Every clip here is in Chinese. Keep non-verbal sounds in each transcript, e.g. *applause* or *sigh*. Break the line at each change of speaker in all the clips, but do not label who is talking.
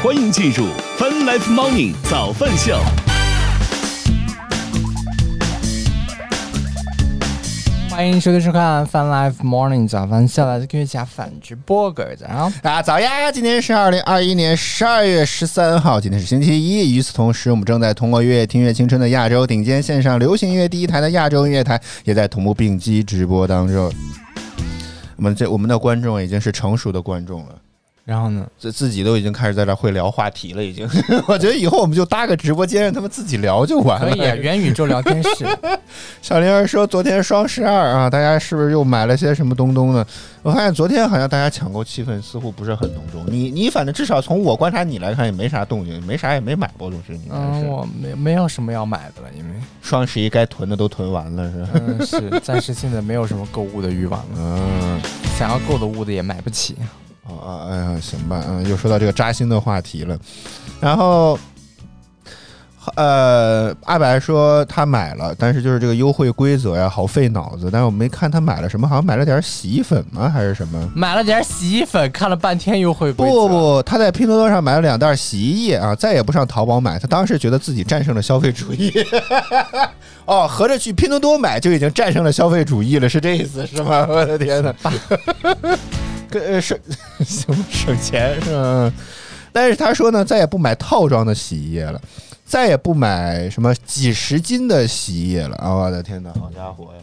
欢迎进入 Fun Life Morning 早饭秀。
欢迎收听收看 Fun Life Morning 早饭秀，来自科学家反直播，各位早上好。
啊，早呀！今天是二零二一年十二月十三号，今天是星期一。与此同时，我们正在通过乐听乐青春的亚洲顶尖线上流行音乐第一台的亚洲音乐台，也在同步并机直播当中。我们这我们的观众已经是成熟的观众了。
然后呢？
自自己都已经开始在这会聊话题了，已经。*laughs* 我觉得以后我们就搭个直播间，让他们自己聊就完了。
可以啊，元宇宙聊天室。*laughs*
小玲儿说，昨天双十二啊，大家是不是又买了些什么东东呢？我发现昨天好像大家抢购气氛似乎不是很浓重。你你反正至少从我观察你来看，也没啥动静，没啥也没买过东西。
嗯，我没没有什么要买的了，因为
双十一该囤的都囤完了，是吧？
嗯，是暂时现在没有什么购物的欲望了。*laughs* 嗯，想要购的物的也买不起。
啊，哎呀，行吧，嗯，又说到这个扎心的话题了，然后，呃，阿白说他买了，但是就是这个优惠规则呀，好费脑子。但是我没看他买了什么，好像买了点洗衣粉吗？还是什么？
买了点洗衣粉，看了半天优惠规则。
不不，他在拼多多上买了两袋洗衣液啊，再也不上淘宝买。他当时觉得自己战胜了消费主义。*laughs* 哦，合着去拼多多买就已经战胜了消费主义了，是这意思是吗？我的天哪！跟省 *laughs* 省省钱是吧？但是他说呢，再也不买套装的洗衣液了，再也不买什么几十斤的洗衣液了啊！我的天哪，好家伙呀！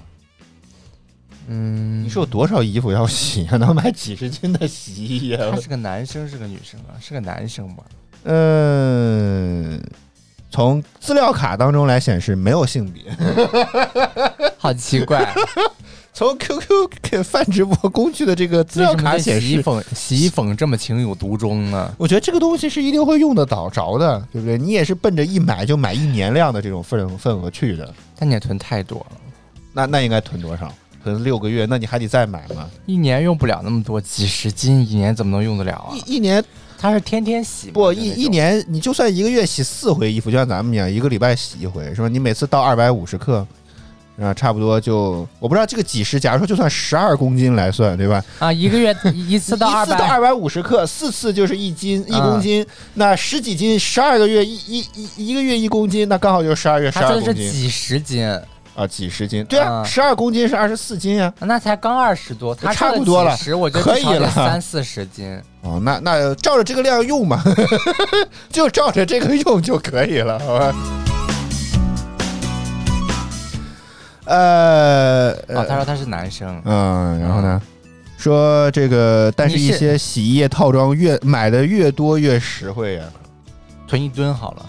嗯，你是有多少衣服要洗啊？能买几十斤的洗衣液？
他是个男生，是个女生啊？是个男生吧？
嗯，从资料卡当中来显示没有性别，*laughs*
好奇怪。
从 QQ 泛直播工具的这个资料卡显示，
洗衣粉洗衣粉这么情有独钟呢？
我觉得这个东西是一定会用得到着的，对不对？你也是奔着一买就买一年量的这种份份额去的。
但你也囤太多了，
那那应该囤多少？囤六个月？那你还得再买吗？
一年用不了那么多，几十斤一年怎么能用得了啊？
一一年
他是天天洗
不？一一年你就算一个月洗四回衣服，就像咱们一样，一个礼拜洗一回，是吧？你每次倒二百五十克。啊，差不多就我不知道这个几十，假如说就算十二公斤来算，对吧？
啊，一个月 *laughs* 一次到二百，
到二百五十克，四次就是一斤一公斤，那十几斤，十二个月一一一一个月一公斤，那刚好就是十二月十二公斤。
是几十斤
啊，几十斤，对啊，十二公斤是二十四斤啊，
那才刚二十多，它
差不多了，
十我觉得
可以了，
三四十斤。
哦，那那照着这个量用嘛，*laughs* 就照着这个用就可以了，好吧？呃，
哦，他说他是男生，
嗯，然后呢，说这个，但是一些洗衣液套装越买的越多越实惠呀，
囤一吨好了。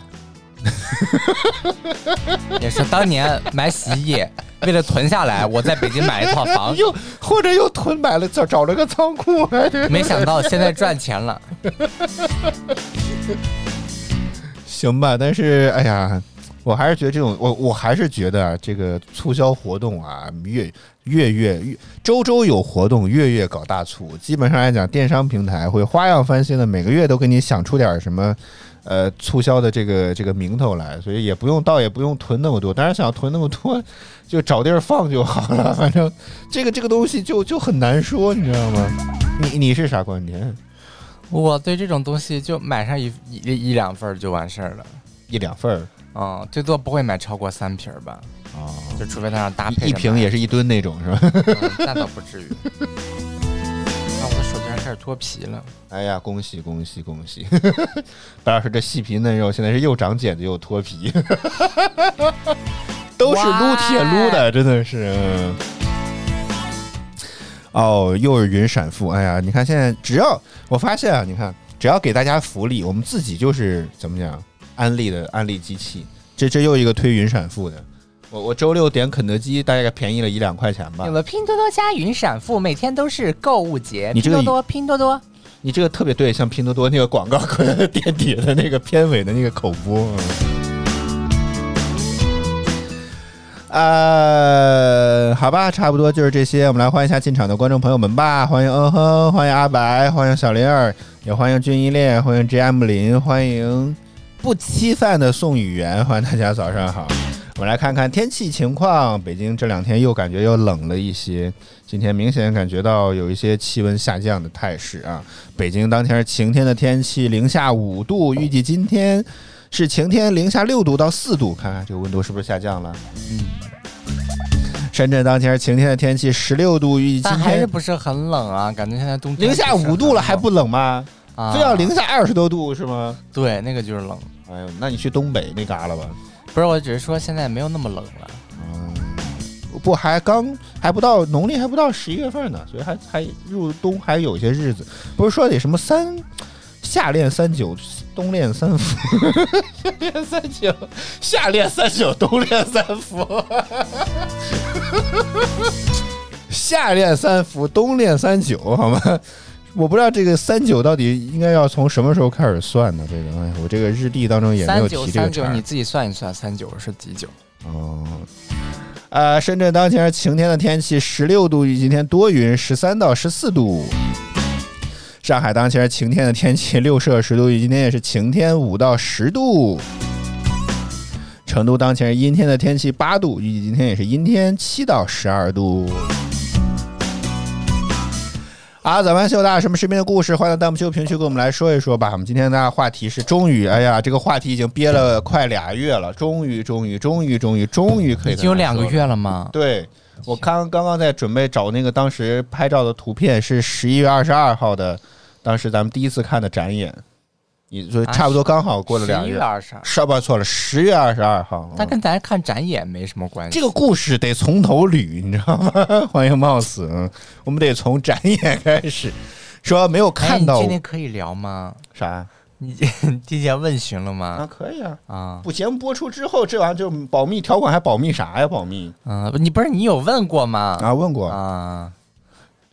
*laughs* 也是当年买洗衣液，为了囤下来，我在北京买一套房，*laughs*
又或者又囤买了找找了个仓库，*laughs*
没想到现在赚钱了。
行吧，但是哎呀。我还是觉得这种，我我还是觉得啊，这个促销活动啊，月月月月周周有活动，月月搞大促。基本上来讲，电商平台会花样翻新的，每个月都给你想出点什么，呃，促销的这个这个名头来，所以也不用倒，也不用囤那么多。当然，想要囤那么多，*laughs* 就找地儿放就好了。反正这个这个东西就就很难说，你知道吗？你你是啥观点？
我对这种东西就买上一一一两份就完事儿了，
一两份儿。
嗯，最多不会买超过三瓶吧？哦，就除非他让搭配
一瓶也是一吨那种，是吧？
那倒不至于。*laughs* 那我的手竟然开始脱皮了。
哎呀，恭喜恭喜恭喜！*laughs* 白老师这细皮嫩肉现在是又长茧子又脱皮，*laughs* 都是撸铁撸的，真的是。哦，又是云闪付。哎呀，你看现在只要我发现啊，你看只要给大家福利，我们自己就是怎么讲？安利的安利机器，这这又一个推云闪付的。我我周六点肯德基，大概便宜了一两块钱吧。
有了拼多多加云闪付，每天都是购物节。
你这个
拼多多，拼多多，
你这个特别对，像拼多多那个广告 *laughs* 垫底的那个片尾的那个口播。呃，好吧，差不多就是这些。我们来欢迎一下进场的观众朋友们吧。欢迎嗯哼，欢迎阿白，欢迎小林儿，也欢迎军一恋，欢迎 G M 林，欢迎。不期饭的宋雨源，欢迎大家早上好。我们来看看天气情况，北京这两天又感觉又冷了一些，今天明显感觉到有一些气温下降的态势啊。北京当天晴天的天气，零下五度，预计今天是晴天，零下六度到四度，看看这个温度是不是下降了？
嗯，
深圳当天晴天的天气，十六度，预计今
但还是
天
不是很冷啊？感觉现在冬天
零下五度了还不冷吗？
啊
非要零下二十多度是吗？
对，那个就是冷。
哎呦，那你去东北那旮旯吧。
不是，我只是说现在没有那么冷了。
嗯，不，还刚还不到农历还不到十一月份呢，所以还还入冬还有些日子。不是说得什么三夏练三九，冬练三伏，夏练三九，夏练三九，冬练三伏。*laughs* 夏练三伏，冬练三九，好吗？我不知道这个三九到底应该要从什么时候开始算呢？这个，哎，我这个日历当中也没有提这个茬儿
你自己算一算，三九是几九？
哦，呃，深圳当前是晴天的天气，十六度，今天多云，十三到十四度。上海当前是晴天的天气，六摄氏度，今天也是晴天，五到十度。成都当前是阴天的天气，八度，预计今天也是阴天，七到十二度。好，咱们秀，大家什么身边的故事，欢迎弹幕秀评区跟我们来说一说吧。我们今天的话题是，终于，哎呀，这个话题已经憋了快俩月了，终于，终于，终于，终于，终于可以
已经有两个
了。
月了吗？*laughs*
对我刚刚刚在准备找那个当时拍照的图片，是十一月二十二号的，当时咱们第一次看的展演，你所以
啊
差不多刚好过了两月
月，二十二，
是不错了，十月二十二号。
但跟咱看展演没什么关系。
这个故事得从头捋，你知道吗？*laughs* 欢迎冒死，嗯，我们得从展演开始，说没有
哎
看到
你今天可以聊吗？
啥 *laughs*
你提前问询了吗
啊？
吗？
可以啊，
啊，
不节目播出之后，这玩意儿就保密条款还保密啥呀？保密
啊，你不是你有问过吗？
啊？问过
啊，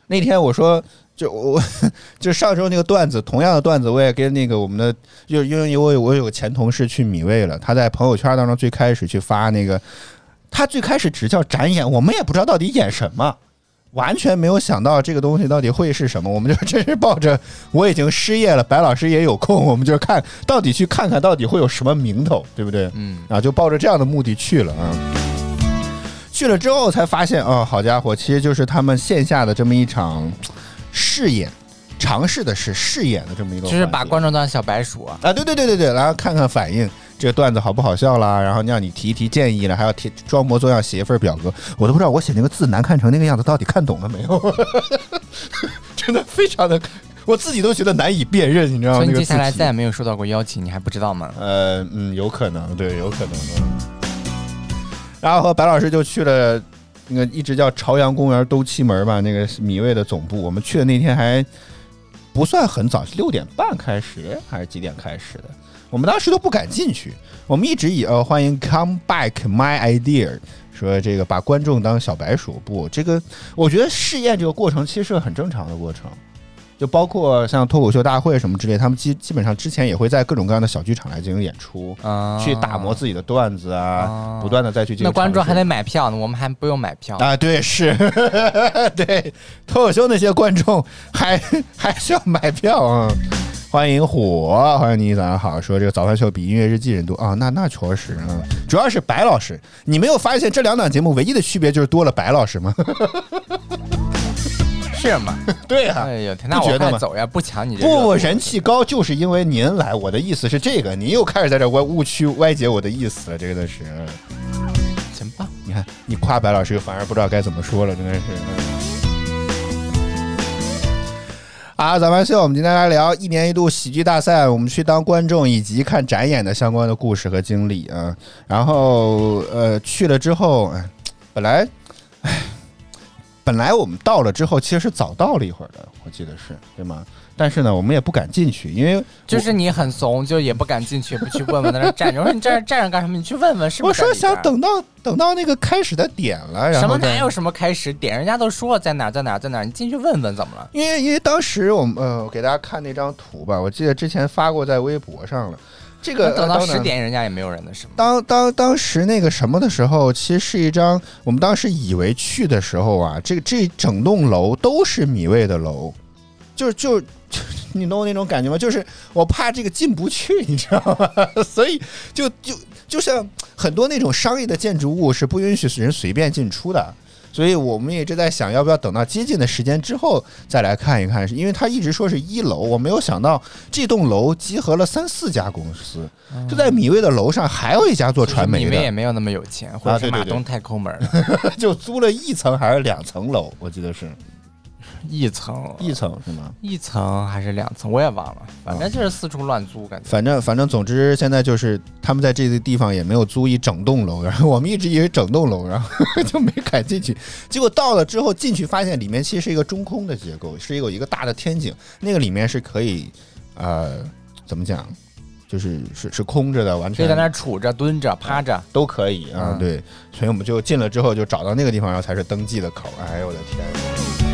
那天我说，就我就上周那个段子，同样的段子，我也跟那个我们的，就因为我有我有个前同事去米味了，他在朋友圈当中最开始去发那个，他最开始只叫展演，我们也不知道到底演什么。完全没有想到这个东西到底会是什么，我们就真是抱着我已经失业了，白老师也有空，我们就看到底去看看到底会有什么名头，对不对？
嗯，
啊，就抱着这样的目的去了啊。去了之后才发现，哦，好家伙，其实就是他们线下的这么一场试演，尝试的是试演的这么一个，
就是把观众当小白鼠啊。
啊，对对对对对，然后看看反应，这个段子好不好笑啦，然后让你提一提建议了，还要提装模作样写一份表格，我都不知道我写那个字难看成那个样子，到底看懂了没有？*laughs* 真的非常的，我自己都觉得难以辨认，你知道吗？
接下来再也没有收到过邀请，你还不知道吗？
呃，嗯，有可能，对，有可能的。然后和白老师就去了那个一直叫朝阳公园东七门吧，那个米味的总部。我们去的那天还不算很早，六点半开始还是几点开始的？我们当时都不敢进去，我们一直以呃欢迎 come back my idea，说这个把观众当小白鼠。不，这个我觉得试验这个过程其实是个很正常的过程。就包括像脱口秀大会什么之类，他们基基本上之前也会在各种各样的小剧场来进行演出，
啊，
去打磨自己的段子啊，
啊
不断的再去进行
那观众还得买票呢，我们还不用买票。
啊，对，是，*laughs* 对，脱口秀那些观众还还需要买票啊。欢迎火，欢迎你，早上好。说这个早饭秀比音乐日记人多啊，那那确实啊，主要是白老师，你没有发现这两档节目唯一的区别就是多了白老师吗？*laughs*
是吗？*laughs*
对啊，
哎呦天，那我
不觉得
走呀，不抢你这
不，
不
人气高就是因为您来。我的意思是这个，您又开始在这歪误区歪解我的意思了，这个的是。
真棒？
你看，你夸白老师反而不知道该怎么说了，真的是。啊，早班秀，我们今天来聊一年一度喜剧大赛，我们去当观众以及看展演的相关的故事和经历啊。然后呃，去了之后，哎本来，哎，本来我们到了之后，其实是早到了一会儿的，我记得是对吗？但是呢，我们也不敢进去，因为
就是你很怂，就也不敢进去，不去问问，在那站着。我说你站着站着干什么？你去问问是不是我说
想等到等到那个开始的点了，然后
什么哪有什么开始点，人家都说在哪儿在哪儿在哪儿，你进去问问怎么了？
因为因为当时我们呃，我给大家看那张图吧，我记得之前发过在微博上了。这个
等到十点，人家也没有人的是吗？
当当当时那个什么的时候，其实是一张我们当时以为去的时候啊，这个这整栋楼都是米味的楼，就就 *laughs* 你懂我那种感觉吗？就是我怕这个进不去，你知道吗？*laughs* 所以就就就像很多那种商业的建筑物是不允许人随便进出的。所以我们一直在想，要不要等到接近的时间之后再来看一看？是因为他一直说是一楼，我没有想到这栋楼集合了三四家公司，就在米味的楼上还有一家做传媒
的。你们
也，
没有那么有钱，或者是马东太抠门了，*laughs*
就租了一层还是两层楼，我记得是
一层
一层是吗？
一层还是两层，我也忘了，反正就是四处乱租，感觉。
反正反正，总之现在就是他们在这个地方也没有租一整栋楼，然后我们一直以为整栋楼，然后 *laughs* 就没敢进去。结果到了之后进去，发现里面其实是一个中空的结构，是有一个大的天井，那个里面是可以，呃，怎么讲，就是是是空着的，完全
可以在那儿杵着、蹲着、趴着。
都可以啊。
嗯
对，所以我们就进了之后就找到那个地方，然后才是登记的口。哎呦我的天！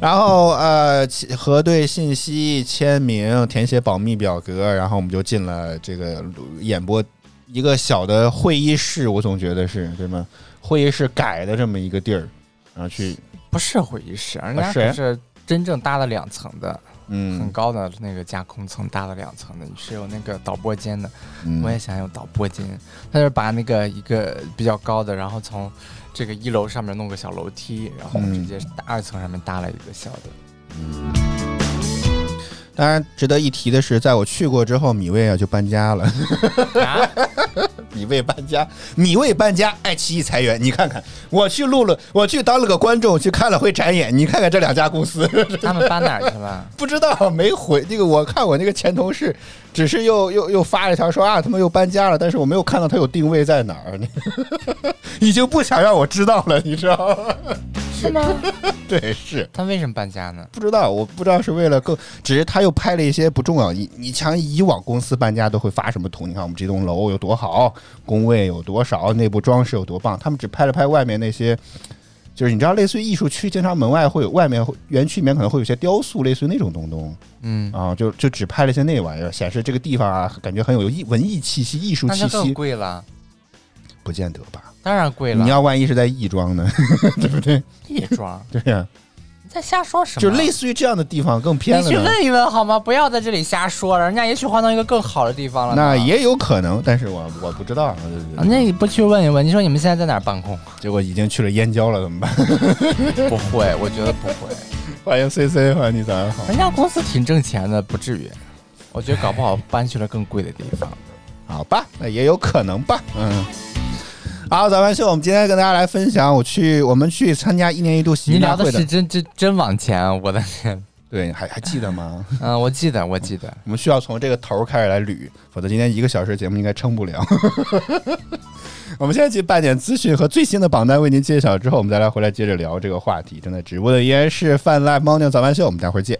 然后呃，核对信息、签名、填写保密表格，然后我们就进了这个演播一个小的会议室，我总觉得是对吗？会议室改的这么一个地儿，然后去
不是会议室，人家
是
可是真正搭了两层的，嗯很
嗯
高的那个架空层搭了两层的，是有那个导播间的。
嗯
我也想有导播间，他就是把那个一个比较高的，然后从这个一楼上面弄个小楼梯，然后
嗯
直接二层上面搭了一个小的。
当然值得一提的是，在我去过之后，米未啊就搬家了。
啊，*laughs*
米未搬家，米未搬家，爱奇艺裁员。你看看，我去录了，我去当了个观众，去看了会展演。你看看这两家公司，
他们搬哪儿去了？*laughs*
不知道没回那个。我看我那个前同事，只是又又又发了一条说啊，他们又搬家了，但是我没有看到他有定位在哪儿，*laughs* 已经不想让我知道了，你知道吗？
是吗？*laughs*
对，是
他为什么搬家呢？
不知道，我不知道是为了更，只是他又拍了一些不重要。你你像以往公司搬家都会发什么图？你看我们这栋楼有多好，工位有多少，内部装饰有多棒。他们只拍了拍外面那些，就是你知道，类似于艺术区，经常门外会有外面园区里面可能会有些雕塑，类似于那种东东
嗯，
啊，就就只拍了一些那玩意儿，显示这个地方啊，感觉很有艺文艺气息、艺术气息，
贵了，
不见得吧？
当然贵了。
你要万一是在亦庄呢，*laughs* 对不对？
亦庄，
对呀、
你在瞎说什么？
就类似于这样的地方更偏
你去。问一问好吗？不要在这里瞎说了，人家也许换到一个更好的地方了。
那也有可能，但是我我不知道。
啊，那你不去问一问？你说你们现在在哪儿办公？
结果已经去了燕郊了，怎么办？*laughs*
不会，我觉得不会。*laughs*
欢迎 C C，欢迎你早上好。
人家公司挺挣钱的，不至于。我觉得搞不好搬去了更贵的地方。
好吧，那也有可能吧。嗯。好，早班秀，我们今天跟大家来分享，我去我们去参加一年一度喜
你
剧大会
聊的是真真真往前，我的天！
对，还还记得吗？
嗯，*laughs* 我记得，我记得。
我们需要从这个头儿开始来捋，否则今天一个小时节目应该撑不了。*laughs* 我们现在去办点资讯和最新的榜单为您揭晓之后，我们再来回来接着聊这个话题。正在直播的依然是泛 Live Morning 早班秀，我们待会儿见。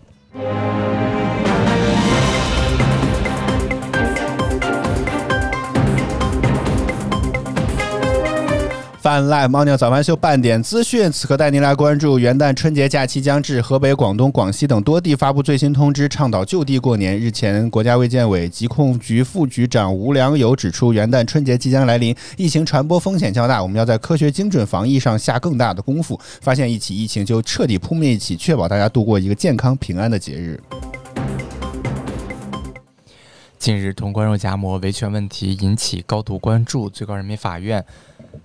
泛 Live 猫尿早饭秀半点资讯，此刻带您来关注元旦春节假期将至，河北、广东、广西等多地发布最新通知，倡导就地过年。日前，国家卫健委疾控局副局长吴良友指出，元旦春节即将来临，疫情传播风险较大，我们要在科学精准防疫上下更大的功夫。发现一起疫情就彻底扑灭一起，确保大家度过一个健康平安的节日。
近日，潼关肉夹馍维权问题引起高度关注。最高人民法院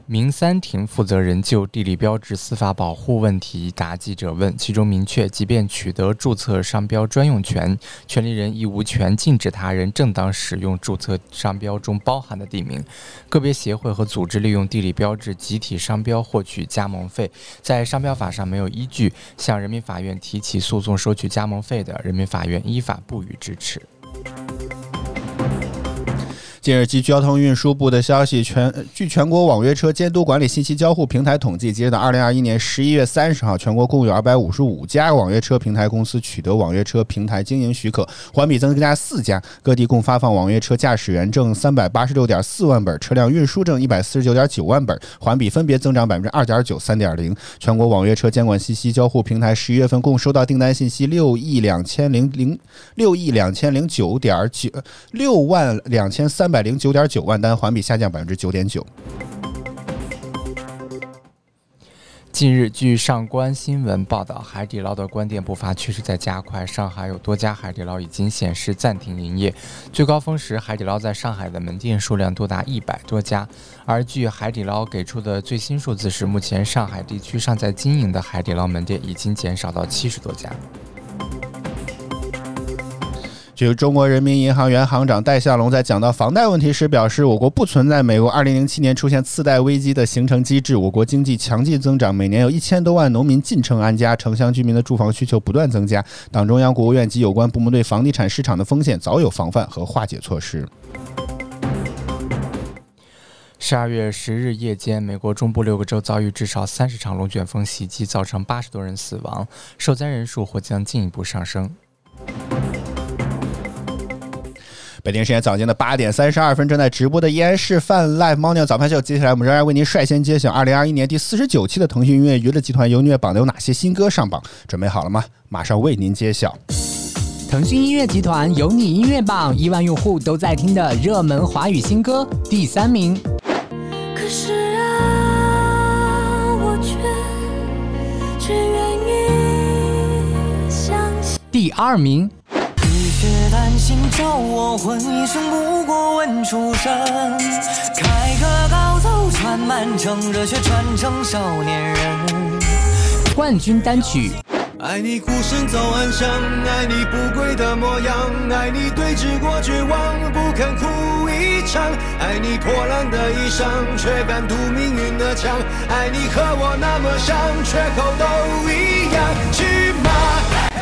民三庭负责人就地理标志司法保护问题答记者问，其中明确，即便取得注册商标专用权，权利人亦无权禁止他人正当使用注册商标中包含的地名。个别协会和组织利用地理标志集体商标获取加盟费，在商标法上没有依据，向人民法院提起诉讼收取加盟费的，人民法院依法不予支持。
近日，据交通运输部的消息，全据全国网约车监督管理信息交互平台统计，截止到二零二一年十一月三十号，全国共有二百五十五家网约车平台公司取得网约车平台经营许可，环比增加四家。各地共发放网约车驾驶员证三百八十六点四万本，车辆运输证一百四十九点九万本，环比分别增长百分之二点九、三点零。全国网约车监管信息交互平台十一月份共收到订单信息六亿两千零零六亿两千零九点九六万两千三百百零九点九万单，环比下降百分之九点九。
近日，据上官新闻报道，海底捞的关店步伐确实在加快。上海有多家海底捞已经显示暂停营业。最高峰时，海底捞在上海的门店数量多达一百多家。而据海底捞给出的最新数字是，目前上海地区尚在经营的海底捞门店已经减少到七十多家。
据中国人民银行原行长戴向龙在讲到房贷问题时表示，我国不存在美国2007年出现次贷危机的形成机制，我国经济强劲增长，每年有一千多万农民进城安家，城乡居民的住房需求不断增加。党中央、国务院及有关部门对房地产市场的风险早有防范和化解措施。
十二月十日夜间，美国中部六个州遭遇至少三十场龙卷风袭击，造成八十多人死亡，受灾人数或将进一步上升。
北京时间早间的八点三十二分，正在直播的依然是泛 Live Morning 早饭秀。接下来，我们仍然为您率先揭晓二零二一年第四十九期的腾讯音乐娱乐集团优音乐榜的有哪些新歌上榜。准备好了吗？马上为您揭晓。
腾讯音乐集团有你音乐榜亿万用户都在听的热门华语新歌第三名。
可是啊，我却却愿意相信。
第二名。
却担心叫我混一生不过问出身，开个高走穿满城，热血传承少年人。
冠军单曲。
爱你孤身走暗巷，爱你不跪的模样，爱你对峙过绝望，不肯哭一场，爱你破烂的衣裳，却敢堵命运的枪，爱你和我那么像，缺口都一样？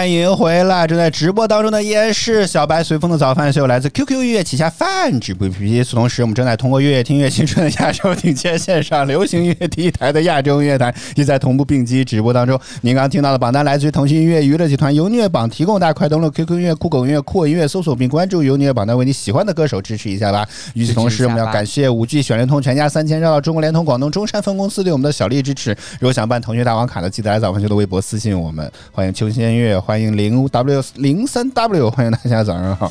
欢迎回来！正在直播当中的依然是小白随风的早饭秀，来自 QQ 音乐旗下饭直播 APP。同时，我们正在通过月月听乐青春的亚洲顶尖线上流行音乐第一台的亚洲音乐台，也在同步并机直播当中。您刚刚听到的榜单来自于腾讯音乐娱乐集团由音乐榜提供，大家快登录 QQ 音乐、酷狗音乐、酷我音乐搜索并关注由音乐榜单，为你喜欢的歌手支持一下吧。与此同时，我们要感谢五 G 选联通全家三千绕到中国联通广东中山分公司对我们的小力支持。如果想办腾讯大王卡的，记得来早饭秀的微博私信我们。欢迎秋千音乐，欢迎零。W 零三 W，欢迎大家早上好。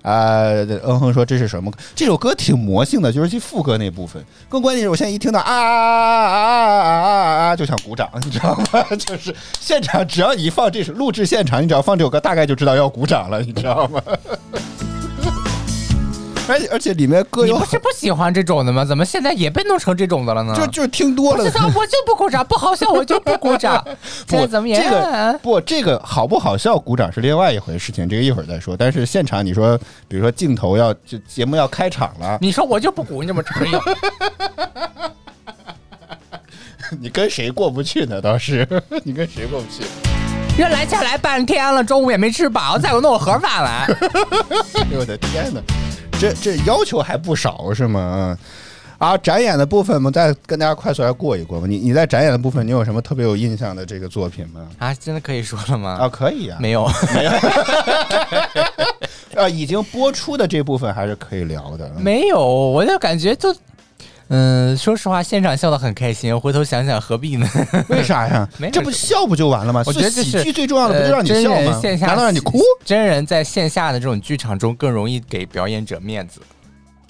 啊，嗯哼说这是什么？这首歌挺魔性的，就是其副歌那部分。更关键是我现在一听到啊啊啊啊啊啊，就想鼓掌，你知道吗？*laughs* 就是现场只要一放这首录制现场，你只要放这首歌，大概就知道要鼓掌了，你知道吗？而且而且里面歌有
你不是不喜欢这种的吗？怎么现在也被弄成这种的了呢？
就就听多了
我我就不鼓掌，不好笑我就不鼓掌。*laughs* 不怎么也
这个不，这个好不好笑，鼓掌是另外一回事情，这个一会儿再说。但是现场你说，比如说镜头要就节目要开场了，
你说我就不鼓，你怎么吹呀？
你跟谁过不去呢？倒是你跟谁过不去？
原来下来半天了，中午也没吃饱，再给我弄个盒饭来。*laughs*
哎呦我的天哪，这这要求还不少是吗？啊，展演的部分我们再跟大家快速来过一过吧。你你在展演的部分，你有什么特别有印象的这个作品吗？
啊，真的可以说了吗？
啊，可以啊，
没有，
没有。*laughs* 啊，已经播出的这部分还是可以聊的。
没有，我就感觉就，嗯，说实话，现场笑得很开心，回头想想何必呢？*laughs*
为啥呀 *laughs*
没？
这不笑不就完了吗？
我觉得
喜剧最重要的不就让你
呃
笑吗？难道让你哭？
真人在线下的这种剧场中更容易给表演者面子，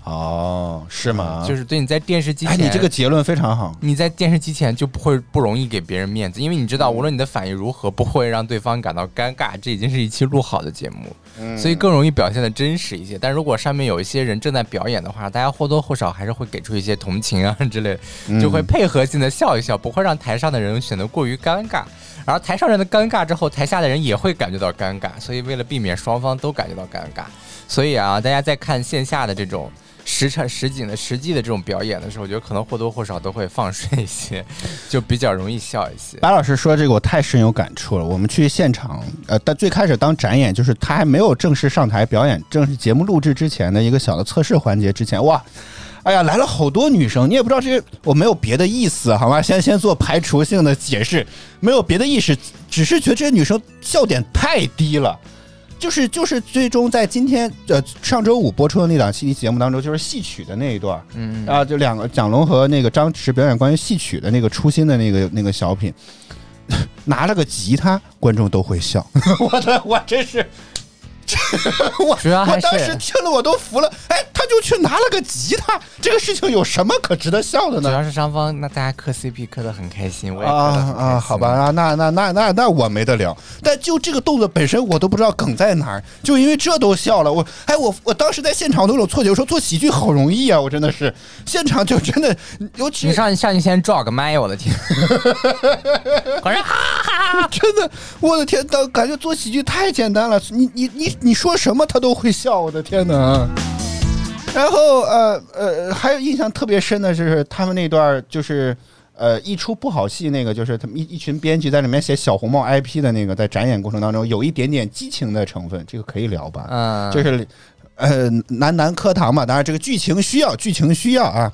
哦，是吗？
就是对你在电视机
哎，
前，
你这个结论非常好。
你在电视机前就不会不容易给别人面子，因为你知道，无论你的反应如何，不会让对方感到尴尬。这已经是一期录好的节目，
嗯
所以更容易表现的真实一些。但如果上面有一些人正在表演的话，大家或多或少还是会给出一些同情啊 *laughs* 之类
嗯
的，就会配合性的笑一笑，不会让台上的人显得过于尴尬。然后台上人的尴尬之后，台下的人也会感觉到尴尬，所以为了避免双方都感觉到尴尬，所以啊，大家在看线下的这种。实诚实景的实际的这种表演的时候，我觉得可能或多或少都会放水一些，就比较容易笑一些。
白老师说这个我太深有感触了。我们去现场，呃，但最开始当展演，就是他还没有正式上台表演，正式节目录制之前的一个小的测试环节之前，哇，哎呀，来了好多女生，你也不知道这些，我没有别的意思，好吗？先先做排除性的解释，没有别的意思，只是觉得这些女生笑点太低了。就是就是，最终在今天呃上周五播出的那档戏节目当中，就是戏曲的那一段，
嗯
啊，就两个蒋龙和那个张弛表演关于戏曲的那个初心的那个那个小品，*laughs* 拿了个吉他，观众都会笑。*laughs* 我的，我真是，*laughs* 我
主要还
我当时听了我都服了。哎，他就去拿了个吉他，这个事情有什么可值得笑的呢？
主要是双方，那大家磕 CP 磕得很开心，我也磕
啊
得很开心
啊，好吧，啊，那那那那那我没得聊。但就这个动作本身，我都不知道梗在哪儿，就因为这都笑了。我哎，我我当时在现场都有错觉，我说做喜剧好容易啊，我真的是现场就真的，尤其
你上上去先照个麦，我的天！*laughs* 我说哈，
真的，我的天，当感觉做喜剧太简单了，你你你你说什么他都会笑，我的天哪！然后呃呃，还有印象特别深的就是他们那段就是。呃，一出不好戏，那个就是他们一一群编剧在里面写小红帽 IP 的那个，在展演过程当中有一点点激情的成分，这个可以聊吧？
嗯，
就是呃男男课堂嘛，当然这个剧情需要，剧情需要啊。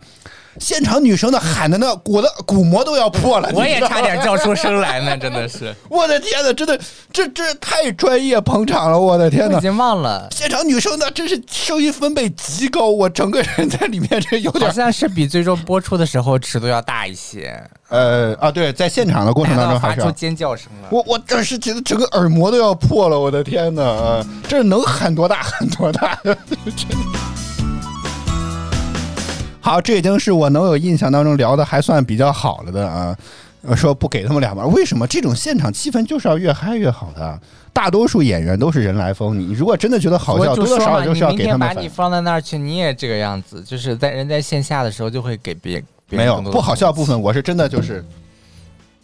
现场女生的喊的那鼓的鼓膜都要破了，
我也差点叫出声来呢，真的是。*laughs*
我的天呐，真的，这这太专业捧场了！我的天呐
已，经忘了，
现场女生那真是声音分贝极高，我整个人在里面这有点
好
点
像是比最终播出的时候尺度要大一些，
呃啊，对，在现场的过程当中
发出
还是要
尖叫声了。
我我当时觉得整个耳膜都要破了，我的天呐，呃这能喊多大 *laughs* 喊多大，*laughs* 真的。好，这已经是我能有印象当中聊的还算比较好了的啊。呃说不给他们俩玩，为什么这种现场气氛就是要越嗨越好的？大多数演员都是人来疯，你如果真的觉得好笑，多多，少少就是要给他们反
天把你放在那儿去，你也这个样子，就是在人在线下的时候就会给别别
没有不好笑部分，我是真的就是，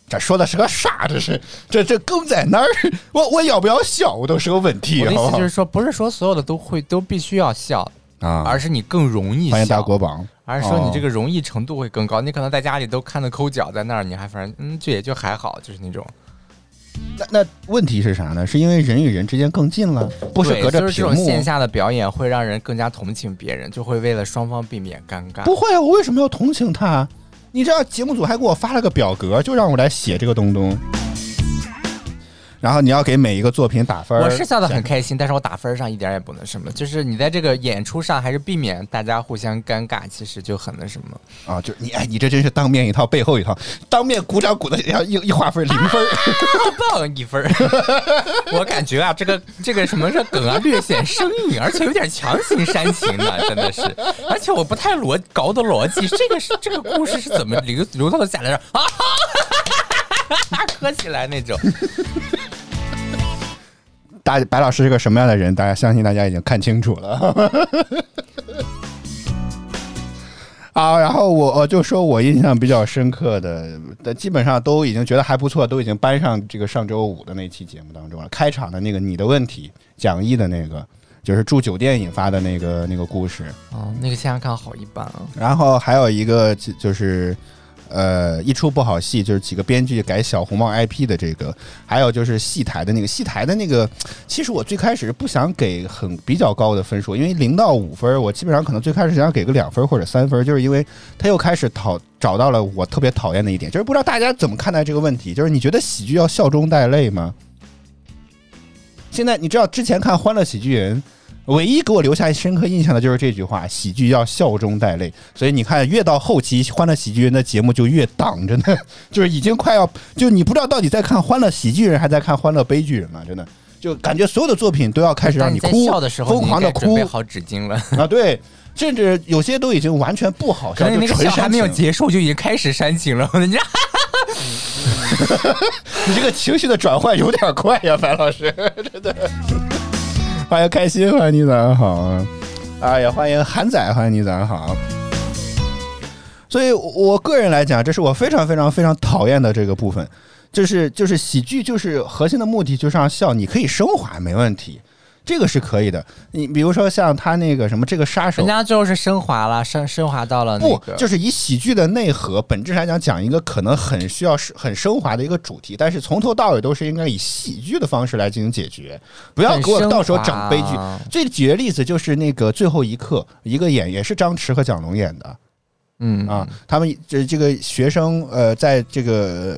这说的是个啥？这是这这梗在哪儿？我我要不要笑，我都是个问题，
我的意思就是说，不是说所有的都会都必须要笑，
啊，
而是你更容易
欢迎大
笑，
国榜，
而是说你这
哦
个容易程度会更高。你可能在家里都看得抠脚，在那儿你还反正嗯，这也就还好，就是那种
那那问题是啥呢？是因为人与人之间更近了，不是
对
隔着
就是这
屏幕。
种线下的表演会让人更加同情别人，就会为了双方避免尴尬。
不会啊，我为什么要同情他？你知道节目组还给我发了个表格，就让我来写这个东东。然后你要给每一个作品打分儿。
我是笑得很开心，但是我打分上一点也不那什么，就是你在这个演出上还是避免大家互相尴尬，其实就很那什么。
啊，就你哎，你这真是当面一套，背后一套，当面鼓掌鼓的，然后一一划分零分
棒，*laughs* 一分。我感觉啊，这个这个什么这梗啊，略显生硬，而且有点强行煽情啊，真的是。而且我不太逻搞懂逻辑，这个是这个故事是怎么流流到了下来的啊？*laughs* 喝起来那种。*laughs*
大白老师是个什么样的人？大家相信大家已经看清楚了。*laughs* 啊，然后我我就说我印象比较深刻的，的基本上都已经觉得还不错，都已经搬上这个上周五的那期节目当中了。开场的那个你的问题讲义的那个，就是住酒店引发的那个那个故事。
哦，那个现场看好一般啊。
然后还有一个就就是。呃，一出不好戏，就是几个编剧改小红帽 IP 的这个，还有就是戏台的那个戏台的那个，其实我最开始不想给很比较高的分数，因为零到五分，我基本上可能最开始想给个两分或者三分，就是因为他又开始讨找到了我特别讨厌的一点，就是不知道大家怎么看待这个问题，就是你觉得喜剧要笑中带泪吗？现在你知道之前看《欢乐喜剧人》。唯一给我留下深刻印象的就是这句话：喜剧要笑中带泪。所以你看，越到后期，《欢乐喜剧人》的节目就越挡着呢，就是已经快要，就你不知道到底在看《欢乐喜剧人》还在看《欢乐悲剧人》了，真的，就感觉所有的作品都要开始让
你
哭，
笑的时候
疯狂的哭，
准备好纸巾了
啊！对，甚至有些都已经完全不好笑，
就那个笑还没有结束就已经开始煽情了，你这，
你这个情绪的转换有点快呀，樊老师，*laughs* 真的。欢迎开心，欢迎你早上好啊！啊，也欢迎韩仔，欢迎你早上好。所以，我个人来讲，这是我非常非常非常讨厌的这个部分，就是就是喜剧，就是核心的目的就是让笑，你可以升华，没问题。这个是可以的，你比如说像他那个什么这个杀手，
人家最后是升华了，升升华到了那
个，就是以喜剧的内核本质来讲，讲一个可能很需要很升华的一个主题，但是从头到尾都是应该以喜剧的方式来进行解决，不要给我到时候整悲剧。最举的例子就是那个最后一刻，一个演也是张弛和蒋龙演的，
嗯。
啊，他们这这个学生呃，在这个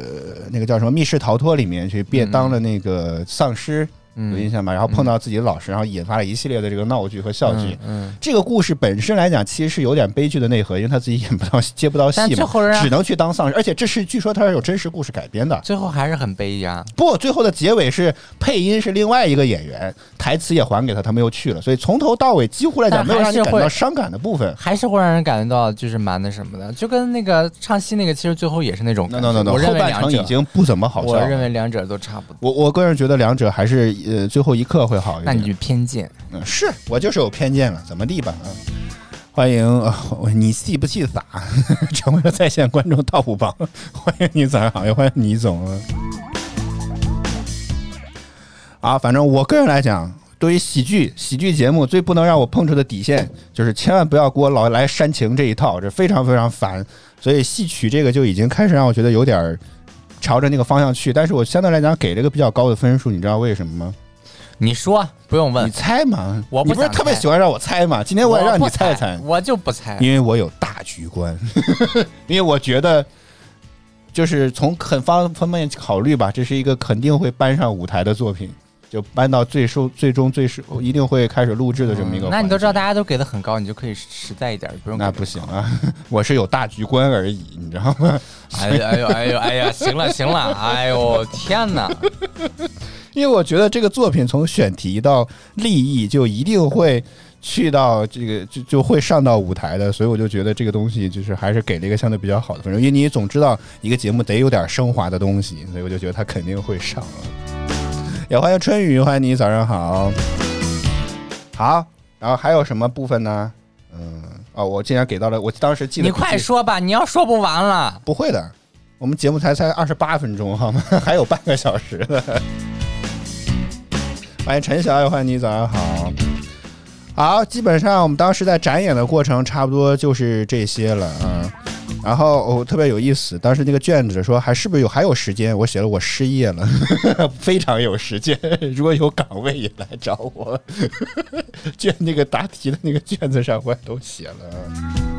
那个叫什么密室逃脱里面去变当了那个丧尸。有印象吧？然后碰到自己的老师，然后引发了一系列的这个闹剧和笑剧。
嗯，
这个故事本身来讲，其实是有点悲剧的内核，因为他自己演不到、接不到戏嘛，只能去当丧尸。而且这是据说他是有真实故事改编的，
最后还是很悲呀。
不，最后的结尾是配音是另外一个演员，台词也还给他，他们又去了。所以从头到尾几乎来讲没有让你感到伤感的部分，
还是会让人感觉到就是蛮那什么的，就跟那个唱戏那个，其实最后也是那种。
no no no no，后半程已经不怎么好笑。
我认为两者都差不多。
我我个人觉得两者还是呃最后一刻。会好一点，
那你就偏见，
嗯，是我就是有偏见了，怎么地吧？啊，欢迎你气不气撒，*laughs* 成为了在线观众 top 榜，欢迎你早上好，也欢迎你总。啊，反正我个人来讲，对于喜剧喜剧节目，最不能让我碰触的底线，就是千万不要给我老来煽情这一套，这非常非常烦。所以戏曲这个就已经开始让我觉得有点朝着那个方向去，但是我相对来讲给了个比较高的分数，你知道为什么吗？
你说不用问，
你猜嘛？
我
不是特别喜欢让我猜嘛？今天我也让你猜
猜，我就不猜，
因为我有大局观，*laughs* 因为我觉得就是从很方方面考虑吧，这是一个肯定会搬上舞台的作品，就搬到最收最终最收一定会开始录制的这么一个。
那你都知道大家都给的很高，你就可以实在一点，不用。
那不行啊，*laughs* 我是有大局观而已，你知道吗？
哎呦哎呦哎呦哎呀，行了行了，哎呦天哪！*laughs*
因为我觉得这个作品从选题到立意就一定会去到这个就就会上到舞台的，所以我就觉得这个东西就是还是给了一个相对比较好的分数。因为你总知道一个节目得有点升华的东西，所以我就觉得它肯定会上了。也欢迎春雨，欢迎你早上好。好，然后还有什么部分呢？嗯，哦，我竟然给到了，我当时记得
你快说吧，你要说不完了。
不会的，我们节目才才二十八分钟，好吗？*laughs* 还有半个小时呢。欢迎陈小，欢迎你，早上好。好，基本上我们当时在展演的过程，差不多就是这些了啊。然后我特别有意思，当时那个卷子说还是不是有还有时间？我写了我失业了，*laughs* 非常有时间。如果有岗位也来找我。*laughs* 卷那个答题的那个卷子上我也都写了。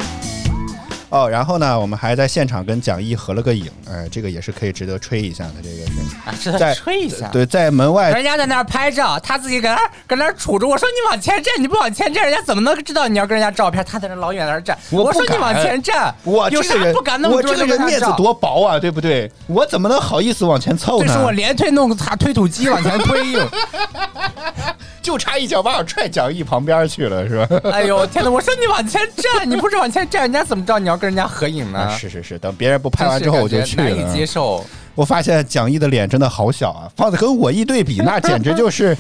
哦，然后呢，我们还在现场跟蒋毅合了个影，哎，这个也是可以值得吹一下的。这个是
啊，是
在
吹一下。
对，在门外，
人家在那儿拍照，他自己搁那儿搁那儿杵着。我说你往前站，你不往前站，人家怎么能知道你要跟人家照片？他在那老远在那儿站。
我
说你往前站，
我
有啥不敢那么
我这个人面子多薄啊，对不对？我怎么能好意思往前凑呢？
这是我连推弄个擦推土机往前推，*laughs*
就差一脚把我踹蒋毅旁边去了，是吧？*laughs*
哎呦天哪！我说你往前站，你不是往前站，人家怎么知道你要跟人家合影呢？
是是是，等别人不拍完之后我就去了。
难以接受。
我发现蒋毅的脸真的好小啊，放的跟我一对比，那简直就是，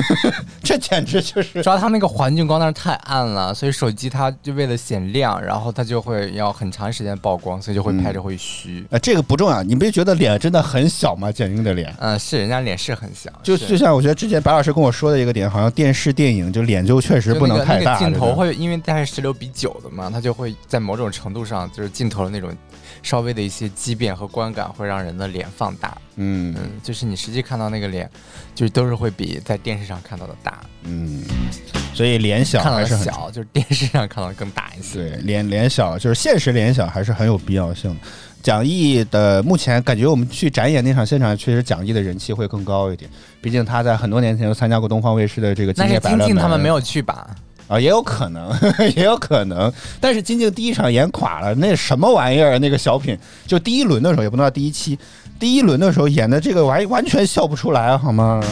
*laughs* 这简直就是。
主要他那个环境光那太暗了，所以手机它就为了显亮，然后它就会要很长时间曝光，所以就会拍着会虚。
呃，这个不重要，你不觉得脸真的很小吗？蒋毅的脸，
嗯，是人家脸是很小，
就就像我觉得之前白老师跟我说的一个点，好像电视电影就脸就确实不能太大，
镜头会因为它是十六比九的嘛，它就会在某种程度上就是镜头的那种。稍微的一些畸变和观感会让人的脸放大，
嗯
嗯，就是你实际看到那个脸，就是都是会比在电视上看到的大，
嗯，所以脸小还是
小，就是电视上看到更大一些。
对，脸脸小就是现实脸小还是很有必要性的。蒋毅的目前感觉我们去展演那场现场，确实蒋毅的人气会更高一点，毕竟他在很多年前就参加过东方卫视的这个《今夜百乐门》，
他们没有去吧？
啊，也有可能，*laughs* 也有可能。但是金靖第一场演垮了，那什么玩意儿？那个小品，就第一轮的时候，也不能叫第一期，第一轮的时候演的这个完完全笑不出来，好吗？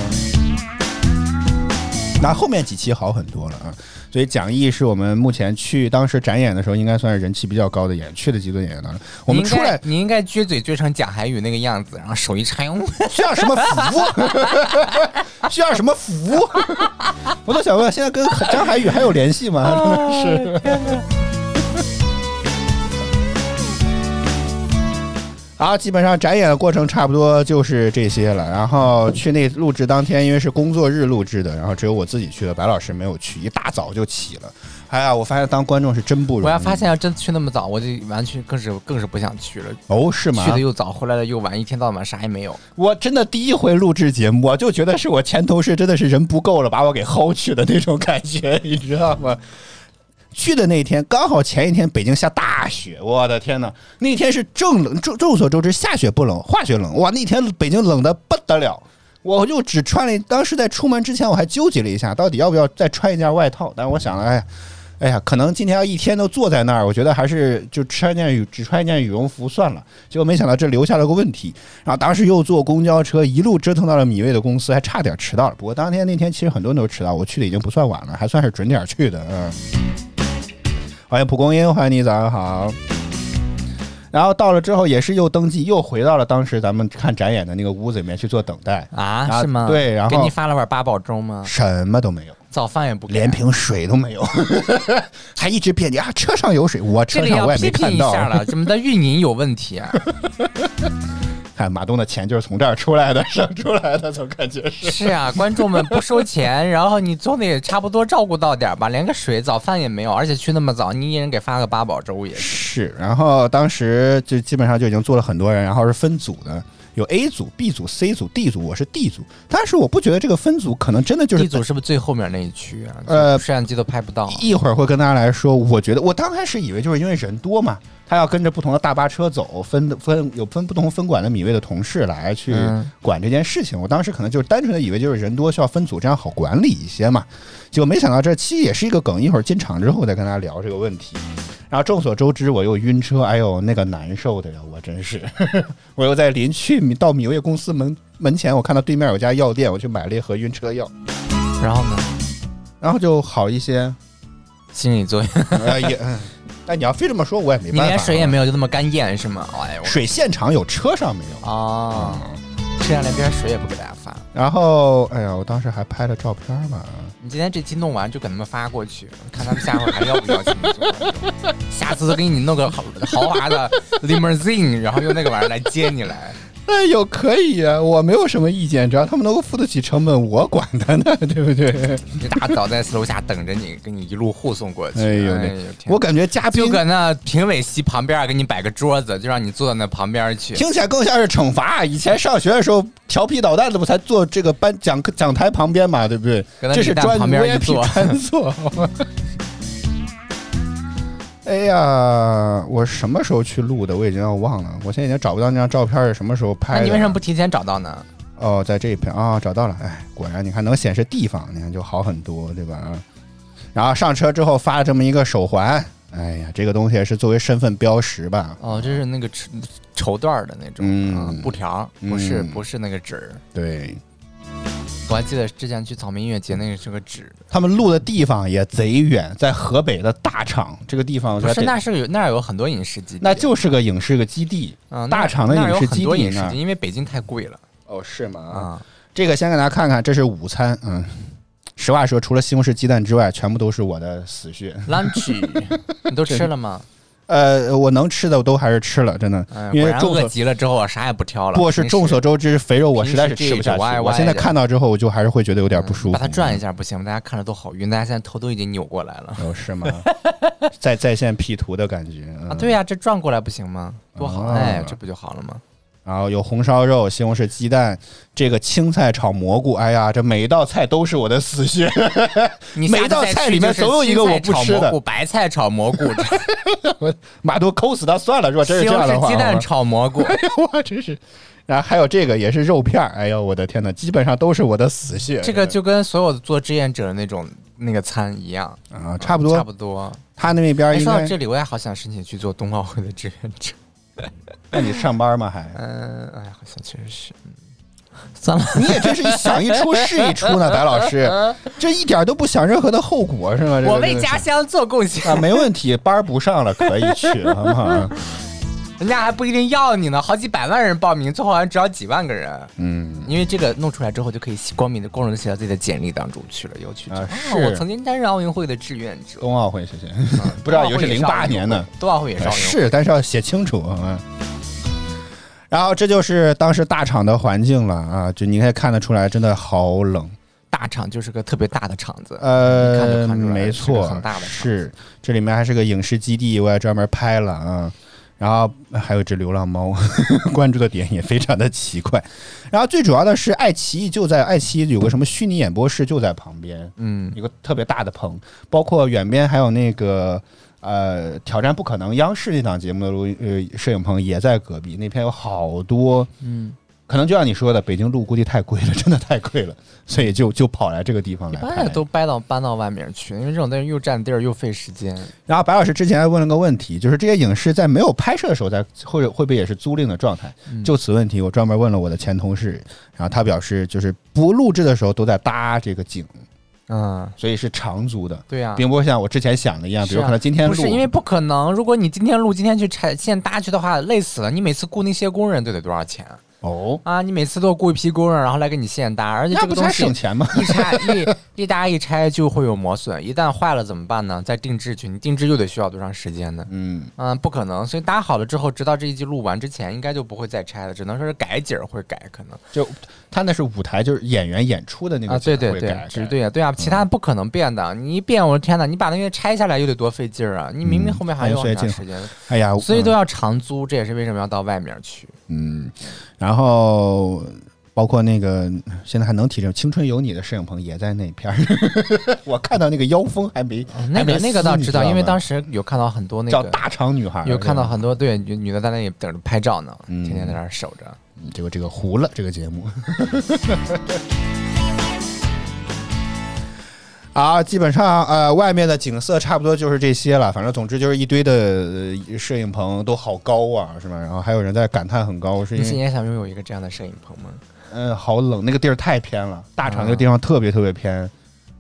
那后面几期好很多了啊。所以蒋毅是我们目前去当时展演的时候，应该算是人气比较高的演去的几组演员当中。我们出来，
你应该撅嘴撅成蒋海宇那个样子，然后手一插，
需要什么服？需要什么服？*laughs* 我都想问，现在跟张海宇还有联系吗？*laughs* 是。然后基本上展演的过程差不多就是这些了。然后去那录制当天，因为是工作日录制的，然后只有我自己去了，白老师没有去，一大早就起了。哎呀，我发现当观众是真不容易。
我要发现要真去那么早，我就完全更是更是不想去了。哦，
是吗？
去的又早，回来的又晚，一天到晚啥也没有。
我真的第一回录制节目，我就觉得是我前同事真的是人不够了，把我给薅去的那种感觉，你知道吗？去的那天刚好前一天北京下大雪，我的天哪！那天是正冷，众众所周知，下雪不冷，化雪冷。哇，那天北京冷的不得了，我就只穿了。当时在出门之前，我还纠结了一下，到底要不要再穿一件外套。但是我想了，哎呀，哎呀，可能今天要一天都坐在那儿，我觉得还是就穿件羽，只穿一件羽绒服算了。结果没想到这留下了个问题，然后当时又坐公交车一路折腾到了米未的公司，还差点迟到了。不过当天那天其实很多人都迟到，我去的已经不算晚了，还算是准点去的，嗯。欢迎蒲公英，欢迎你，早上好。然后到了之后，也是又登记，又回到了当时咱们看展演的那个屋子里面去做等待
啊？是吗？
对，然后
给你发了碗八宝粥吗？
什么都没有，
早饭也不，
连瓶水都没有，*laughs* 还一直辩解啊，车上有水，我车上我也没看到。
了，怎么的运营有问题啊？*laughs*
看马东的钱就是从这儿出来的，*laughs* 省出来的，总感觉是。
是啊，观众们不收钱，然后你总得差不多照顾到点吧，连个水、早饭也没有，而且去那么早，你一人给发个八宝粥也是。
是，然后当时就基本上就已经坐了很多人，然后是分组的。有 A 组、B 组、C 组、D 组，我是 D 组，但是我不觉得这个分组可能真的就是
D 组是不是最后面那一区啊？呃，摄像机都拍不到。
一会儿会跟大家来说，我觉得我刚开始以为就是因为人多嘛，他要跟着不同的大巴车走，分分有分不同分管的米位的同事来去管这件事情。我当时可能就是单纯的以为就是人多需要分组，这样好管理一些嘛。结果没想到这其实也是一个梗，一会儿进场之后再跟大家聊这个问题。然后众所周知，我又晕车，哎呦，那个难受的呀，我真是。*laughs* 我又在临去到米味公司门门前，我看到对面有家药店，我去买了一盒晕车药。
然后呢？
然后就好一些，
心理作用。*laughs*
也，但你要非这么说，我也没办法。
你连水也没有，就这么干咽是吗？哎呦，
水现场有，车上没有
啊。车上连边水也不给大家发。
然后，哎呀，我当时还拍了照片嘛。
你今天这期弄完就给他们发过去，看他们下回还要不要请你坐。*laughs* 下次给你弄个豪豪华的 limousine，然后用那个玩意儿来接你来。
哎呦，可以啊，我没有什么意见，只要他们能够付得起成本，我管他呢，*laughs* 对不对？*laughs*
一大早在楼下等着你，给你一路护送过去。哎呦，
我感觉嘉宾
就搁那评委席旁边给你摆个桌子，就让你坐到那旁边去。
听起来更像是惩罚。以前上学的时候调皮捣蛋的不才坐这个班讲讲台旁边嘛，对不对？这是专
旁边一 *laughs*
坐。哎呀，我什么时候去录的？我已经要忘了，我现在已经找不到那张照片是什么时候拍的。
那你为什么不提前找到呢？
哦，在这一片啊、找到了。哎，果然你看能显示地方，你看就好很多，对吧？然后上车之后发了这么一个手环，哎呀，这个东西也是作为身份标识吧？
哦，这是那个绸绸缎的那种、
嗯
啊布条，不是、
嗯
不是那个纸。
对
我还记得之前去草莓音乐节，那个是个纸，
他们录的地方也贼远，在河北的大厂这个地方，
不是那是有那儿有很多影视基地，
那就是个影视个基地，
啊，那
大厂的影视
有很多
基地呢
影视基因为北京太贵了
哦，是吗？
啊。
这个先给大家看看，这是午餐，嗯。实话说，除了西红柿鸡蛋之外，全部都是我的死穴。
lunch *laughs* 你都吃了吗？
呃，我能吃的我都还是吃了，真的，因为众所
极了之后，我啥也不挑了。
不是众所周知，肥肉我实在是吃不下去。我现在看到之后，我就还是会觉得有点不舒服。
把它转一下不行吗？大家看着都好晕，大家现在头都已经扭过来了
哦，是吗？在在线 P 图的感觉
啊！对呀、这转过来不行吗？多好，
哦
哎，这不就好了吗？
然后有红烧肉、西红柿鸡蛋，这个青菜炒蘑菇，哎呀，这每一道菜都是我的死穴。
你
每 *laughs*
下次再去
道菜里面总有一个我不吃的
白菜炒蘑菇，白菜炒蘑菇，*laughs*
妈都抠死他算了，如果真是这样的话，
柿鸡蛋炒蘑菇，*laughs*
哎呦我真是。然后还有这个也是肉片儿，哎呦我的天呐，基本上都是我的死穴。
这个就跟所有的做志愿者的那种那个餐一样，
啊，差不多，
差不多。
他那边
哎，
应该
说到这里，我也好想申请去做冬奥会的志愿者。*laughs*
那你上班吗？还？
嗯，哎呀，好像确实是。嗯算了，
你也真是一想一出是一出呢，白老师，*laughs* 这一点都不想任何的后果是吗？这个
我为家乡做贡献
啊，没问题，班儿不上了可以去，好不好？*laughs*
人家还不一定要你呢，好几百万人报名，最后好像只要几万个人。
嗯，
因为这个弄出来之后，就可以光明的、光荣的写到自己的简历当中去了，有去。啊
啊是
我曾经担任奥运会的志愿者，
冬奥会谢谢，不知道以为是零八年呢，
冬奥会也是奥运会。
是，但是要写清楚啊。然后这就是当时大厂的环境了啊，就你可以看得出来，真的好冷。
大厂就是个特别大的厂子，
呃，
就看出来
没错，
很大的
是这里面还是个影视基地，我也专门拍了啊。然后还有只流浪猫，*laughs* 关注的点也非常的奇怪。然后最主要的是，爱奇艺就在爱奇艺有个什么虚拟演播室就在旁边，
嗯，
一个特别大的棚，包括远边还有那个呃挑战不可能央视那档节目的录呃摄影棚也在隔壁，那片有好多，
嗯，
可能就像你说的，北京路估计太贵了，真的太贵了，*laughs* 所以就就跑来这个地方来拍
也。都搬到搬到外面去，因为这种东西又占地儿又费时间。
然后白老师之前还问了个问题，就是这些影视在没有拍摄的时候，在或者会不会也是租赁的状态？
嗯
就此问题，我专门问了我的前同事，然后他表示就是不录制的时候都在搭这个景，
嗯，
所以是长租的，
对呀、
并不会像我之前想的一样，比如可能今天录，
不是因为不可能，如果你今天录，今天去拆现搭去的话，累死了。你每次雇那些工人都得多少钱
哦，
啊？你每次都雇一批工人，然后来给你现搭，而且这个东西
省钱吗？
一拆一一搭一拆就会有磨损，一旦坏了怎么办呢？再定制去，你定制又得需要多长时间呢？
嗯，
嗯，不可能。所以搭好了之后，直到这一季录完之前，应该就不会再拆了，只能说是改景儿会改，可能
就他那是舞台，就是演员演出的那个
啊，对对对只对呀对啊，其他不可能变的。你一变，我的天哪，你把那个拆下来又得多费劲儿啊！你明明
嗯
后面还有很长时间，
哎呀，嗯
所以都要长租，这也是为什么要到外面去。
嗯，然后包括那个现在还能提着青春有你的摄影棚也在那片儿，*laughs* 我看到那个妖风还没
那个那个倒知道，因为当
时
时有看到很多那个
叫大长女孩，
有看到很多对女女的在那里等着拍照呢，
嗯
天天在那儿守着。
嗯这个这个糊了这个节目。*laughs* 啊，基本上呃，外面的景色差不多就是这些了。反正总之就是一堆的呃摄影棚都好高啊，是吧？然后还有人在感叹很高，是因为
你是也想拥有一个这样的摄影棚吗？
嗯、好冷，那个地儿太偏了，大厂那个地方特别特别偏，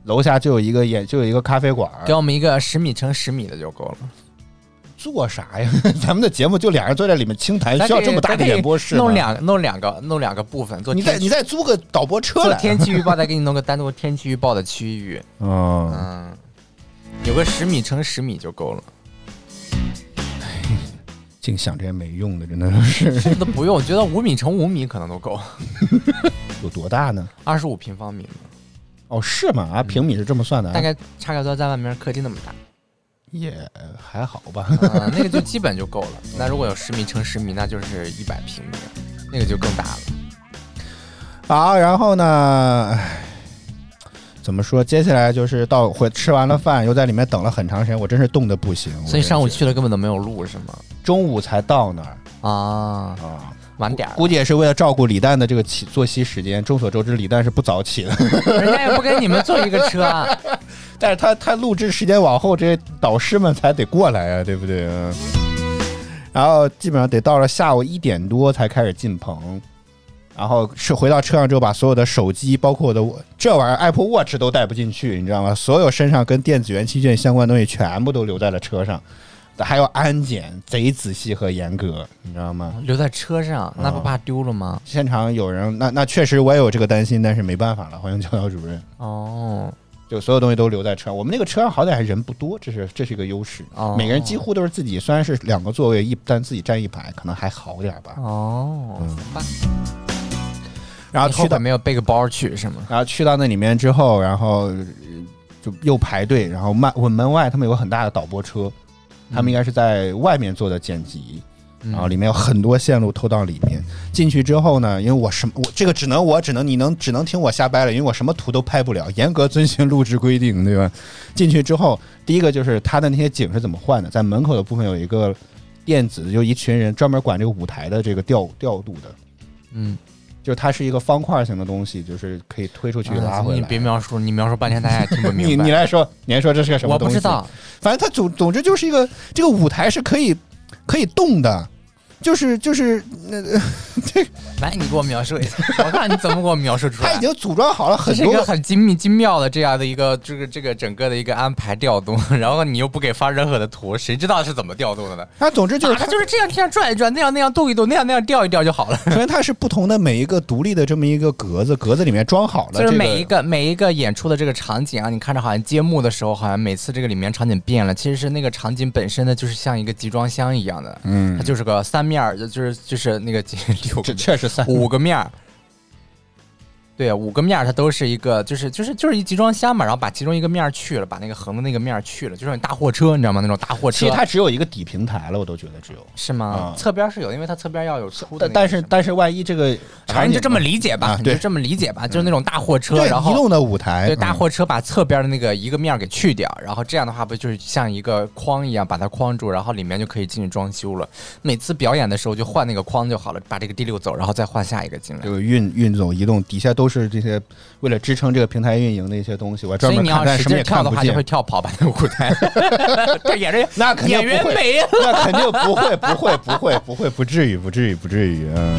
楼下就有一个演就有一个咖啡馆儿，
给我们一个十米乘十米的就够了。
做啥呀？*laughs* 咱们的节目就俩人坐在里面轻谈，需要这么大的演播室吗？
弄两弄两个弄两个部分，做
你再你再租个导播车
做
来。
天气预报，再给你弄个单独天气预报的区域。*laughs*
嗯，
嗯，有个十米乘十米就够了，*laughs*
净想这些没用的，真的是
这都不用，我觉得五米乘五米可能都够，
有多大呢？
二十五平方米，
哦，是吗？啊，平米是这么算的啊，
大概差不多在外面客厅那么大。
也还好吧。
嗯，那个就基本就够了。那如果有十米乘十米，那就是一百平米，那个就更大了。
好，然后呢，唉怎么说？接下来就是到回吃完了饭，又在里面等了很长时间，我真是冻得不行。
所以上午去了根本都没有路是吗？
中午才到那儿
啊，
啊，
晚点儿，
估计也是为了照顾李诞的这个起作息时间。众所周知，李诞是不早起的，
人家也不跟你们坐一个车啊。
但是他他录制时间往后，这些导师们才得过来啊，对不对？嗯然后基本上得到了下午一点多才开始进棚，然后是回到车上之后，把所有的手机，包括我的这玩意儿 Apple Watch 都带不进去，你知道吗？所有身上跟电子元器件相关的东西全部都留在了车上，还要安检，贼仔细和严格，你知道吗？
留在车上，那不怕丢了吗？
现场有人，那那确实我也有这个担心，但是没办法了，欢迎教导主任。
哦，
就所有东西都留在车上。我们那个车上好歹还人不多，这是这是一个优势。
哦
每个人几乎都是自己，虽然是两个座位一，但自己占一排，可能还好点吧。
哦，
嗯
行吧。
然后去到
你后悔没有背个包去是吗？
然后去到那里面之后，然后呃就又排队，然后门我门外他们有个很大的导播车，他们应该是在外面做的剪辑。
嗯
然后里面有很多线路偷到里面，进去之后呢，因为我什么我这个只能我只能你能只能听我瞎掰了，因为我什么图都拍不了，严格遵循录制规定，对吧？进去之后，第一个就是他的那些景是怎么换的，在门口的部分有一个电子，就一群人专门管这个舞台的这个调调度的，
嗯，
就是它是一个方块型的东西，就是可以推出去拉回来。
啊你别描述，你描述半天大家也听不明白。*laughs*
你你来说，你来说这是个什么东西？
我不知道，
反正它总总之就是一个这个舞台是可以可以动的，就是就是那这、
来，你给我描述一下，我看你怎么给我描述出来。
他已经组装好了很多
这是一个很精密精妙的这样的一个这个这个整个的一个安排调动，然后你又不给发任何的图，谁知道是怎么调动的呢？
他总之就是
啊它就是这样这样转一转，那样那样动一动，那样那样调一调就好了。
首先它是不同的每一个独立的这么一个格子，格子里面装好了、这个，
就是每一个每一个演出的这个场景啊，你看着好像揭幕的时候，好像每次这个里面场景变了，其实是那个场景本身呢，就是像一个集装箱一样的，
嗯
它就是个三面儿，就是就是那个六
这
个
确实三
五个面儿。对啊，五个面儿它都是一个，就是就是就是一集装箱嘛，然后把其中一个面儿去了，把那个横的那个面儿去了，就是大货车，你知道吗？那种大货车。
其实它只有一个底平台了，我都觉得只有。
是吗？
啊
侧边是有，因为它侧边要有出的。
但但是但是万一这个
反正你就这么理解吧，
啊
你就这么理解吧，就是那种大货车，
对
然后
移动的舞台，
对，大
嗯
货车把侧边的那个一个面儿给去掉，然后这样的话不就是像一个框一样把它框住，然后里面就可以进去装修了。每次表演的时候就换那个框就好了，把这个第六走，然后再换下一个进来
这。个运运走移动，底下都是这些为了支撑这个平台运营的一些东西，我专门看，但什么也
使劲跳的话，就
看不见
会。跳跑吧那个舞台，*laughs* 这，演员
那肯定不会
没。
那肯定不会，不会，不会，不会，不至于，不至于，不至于。嗯。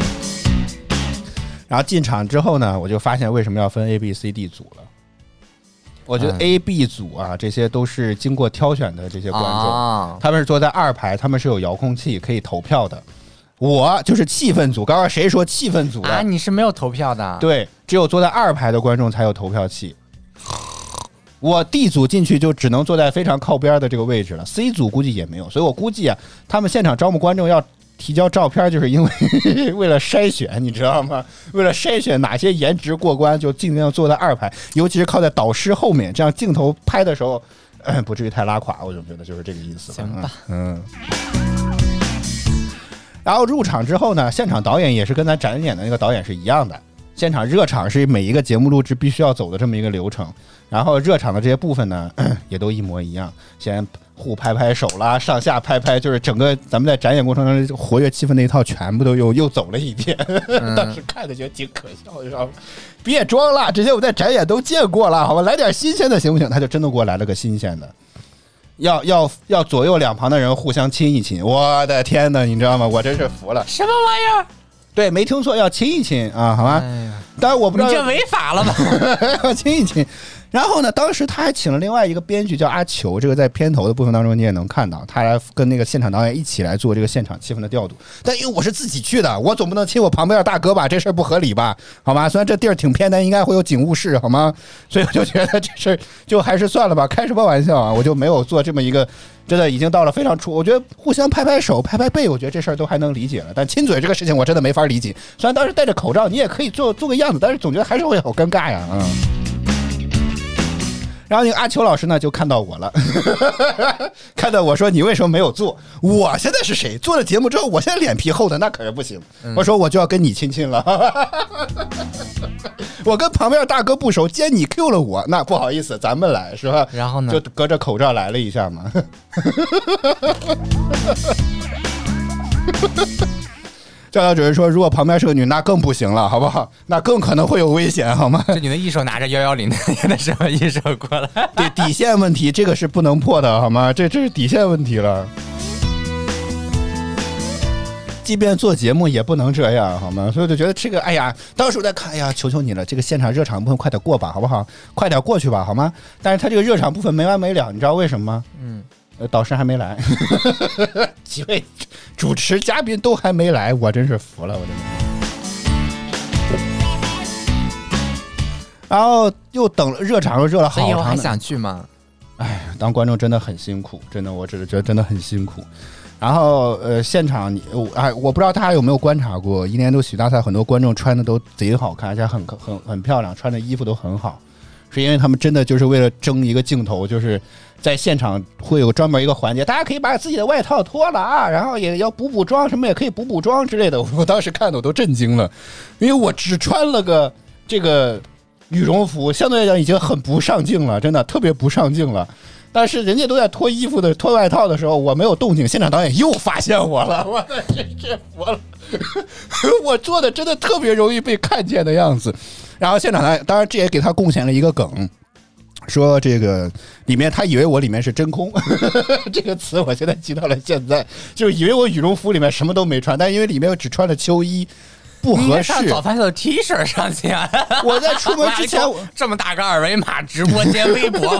然后进场之后呢，我就发现为什么要分 A、B、C、D 组了。我觉得
嗯
A、B 组啊，这些都是经过挑选的这些观众，
啊
他们是坐在二排，他们是有遥控器可以投票的。我就是气氛组，刚刚谁说气氛组的？
啊，你是没有投票的，，
对，只有坐在二排的观众才有投票器。我 D 组进去就只能坐在非常靠边的这个位置了，C 组估计也没有，所以我估计啊，他们现场招募观众要提交照片，就是因为 *laughs* 为了筛选，你知道吗？为了筛选哪些颜值过关，就尽量坐在二排，尤其是靠在导师后面，这样镜头拍的时候，呃、不至于太拉垮。我就觉得就是这个意思吧。
行吧
嗯。然后入场之后呢，现场导演也是跟咱展演的那个导演是一样的。现场热场是每一个节目录制必须要走的这么一个流程，然后热场的这些部分呢，*coughs* 也都一模一样。先互拍拍手啦，上下拍拍，就是整个咱们在展演过程中活跃气氛那一套全部都又又走了一遍。*laughs* 当时看的觉得挺可笑，你知道吗？别装了，这些我在展演都见过了，好吧？来点新鲜的行不行？他就真的给我来了个新鲜的。要要要左右两旁的人互相亲一亲，我的天哪，你知道吗？我真是服了。
什么玩意儿？
对，没听错，要亲一亲啊，好吗？
哎呀，
当然我不知道
你这违法了吧？*laughs*
要亲一亲。然后呢，当时他还请了另外一个编剧叫阿球，这个在片头的部分当中你也能看到，他来跟那个现场导演一起来做这个现场气氛的调度。但因为我是自己去的，我总不能亲我旁边的大哥吧？这事儿不合理吧？好吗？虽然这地儿挺偏，但应该会有警务室，好吗？所以我就觉得这事儿就还是算了吧，开什么玩笑啊！我就没有做这么一个。真的已经到了非常出，我觉得互相拍拍手、拍拍背，我觉得这事儿都还能理解了。但亲嘴这个事情，我真的没法理解。虽然当时戴着口罩，你也可以做做个样子，但是总觉得还是会好尴尬呀，嗯。然后那个阿秋老师呢就看到我了，*laughs* 看到我说你为什么没有做？我现在是谁？做了节目之后，我现在脸皮厚的那可是不行。我说我就要跟你亲亲了。*laughs* 我跟旁边大哥不熟，既然你 Q 了我，那不好意思，咱们来是吧？
然后呢？
就隔着口罩来了一下嘛。*laughs* 教导主任说，如果旁边是个女，那更不行了，好不好？那更可能会有危险，好吗？*laughs*
这女的一手拿着幺幺零的那什么，*laughs* 一手过来，
对底线问题，这个是不能破的，好吗？这这是底线问题了。即便做节目也不能这样，好吗？所以我就觉得这个，哎呀，当时我在看，哎呀，求求你了，这个现场热场部分快点过吧，好不好？快点过去吧，好吗？但是他这个热场部分没完没了，你知道为什么吗？
嗯，
呃，导师还没来，*laughs* 几位主持嘉宾都还没来，我真是服了，我真的。然后又等了热场，又热了好长。
以我还想去吗？
哎，当观众真的很辛苦，真的，我只是觉得真的很辛苦。然后呃，现场你我哎，我不知道大家有没有观察过，一年一度喜剧大赛很多观众穿的都贼好看，而且很很很漂亮，穿的衣服都很好，是因为他们真的就是为了争一个镜头，就是在现场会有专门一个环节，大家可以把自己的外套脱了啊，然后也要补补妆，什么也可以补补妆之类的。*laughs* 我当时看的我都震惊了，因为我只穿了个这个羽绒服，相对来讲已经很不上镜了，真的特别不上镜了。但是人家都在脱衣服的、脱外套的时候，我没有动静，现场导演又发现我了，*laughs* 我真是服了。*laughs* 我做的真的特别容易被看见的样子。然后现场导演，当然这也给他贡献了一个梗，说这个里面他以为我里面是真空，*laughs* 这个词我现在记到了现在，就以为我羽绒服里面什么都没穿，但因为里面只穿了秋衣。不合适。
早饭秀的 T 恤上去啊！*laughs*
我在出门之前，*laughs*
这么大个二维码，直播间、微博，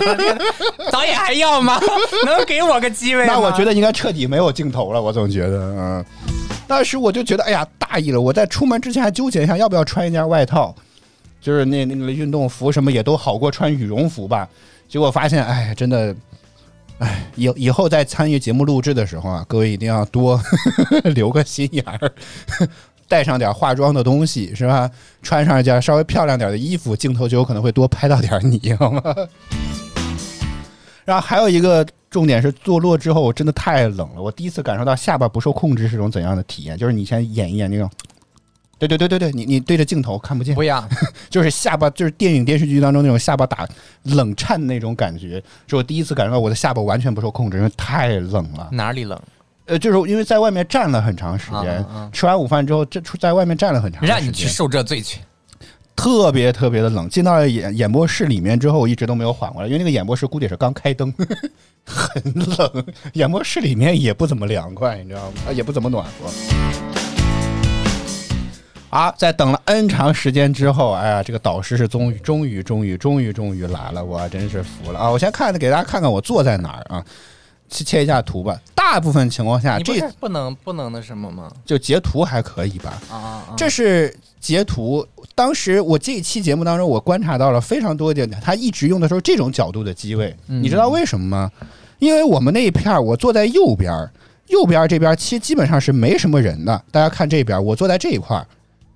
导演还要吗？能给我个机位
那我觉得应该彻底没有镜头了。我总觉得，嗯，当时我就觉得，哎呀，大意了。我在出门之前还纠结一下，要不要穿一件外套，就是那那个运动服什么也都好过穿羽绒服吧。结果发现，哎，真的，哎，以以后在参与节目录制的时候啊，各位一定要多 *laughs* 留个心眼儿。带上点化妆的东西是吧？穿上一件稍微漂亮点的衣服，镜头就有可能会多拍到点你，好吗？*laughs* 然后还有一个重点是坐落之后我真的太冷了，我第一次感受到下巴不受控制是种怎样的体验。就是你先演一演那种，对对对对对，你你对着镜头看不见，
不一样，*laughs*
就是下巴就是电影电视剧当中那种下巴打冷颤那种感觉，是我第一次感受到我的下巴完全不受控制，因为太冷了。
哪里冷？
呃，就是因为在外面站了很长时间，吃完午饭之后，这出在外面站了很长时间，
让你去受这罪去，
特别特别的冷。进到了演演播室里面之后，我一直都没有缓过来，因为那个演播室估计是刚开灯，*laughs* 很冷。演播室里面也不怎么凉快，你知道吗？也不怎么暖和。啊，在等了 N 长时间之后，哎呀，这个导师是终于、终于、终于、终于、终于来了，我真是服了啊！我先看给大家看看我坐在哪儿啊。去切一下图吧。大部分情况下，这
不能不能那什么吗？
就截图还可以吧。
啊啊啊！
这是截图。当时我这一期节目当中，我观察到了非常多点，他一直用的时候这种角度的机位。你知道为什么吗？因为我们那一片我坐在右边，右边这边其实基本上是没什么人的。大家看这边，我坐在这一块儿。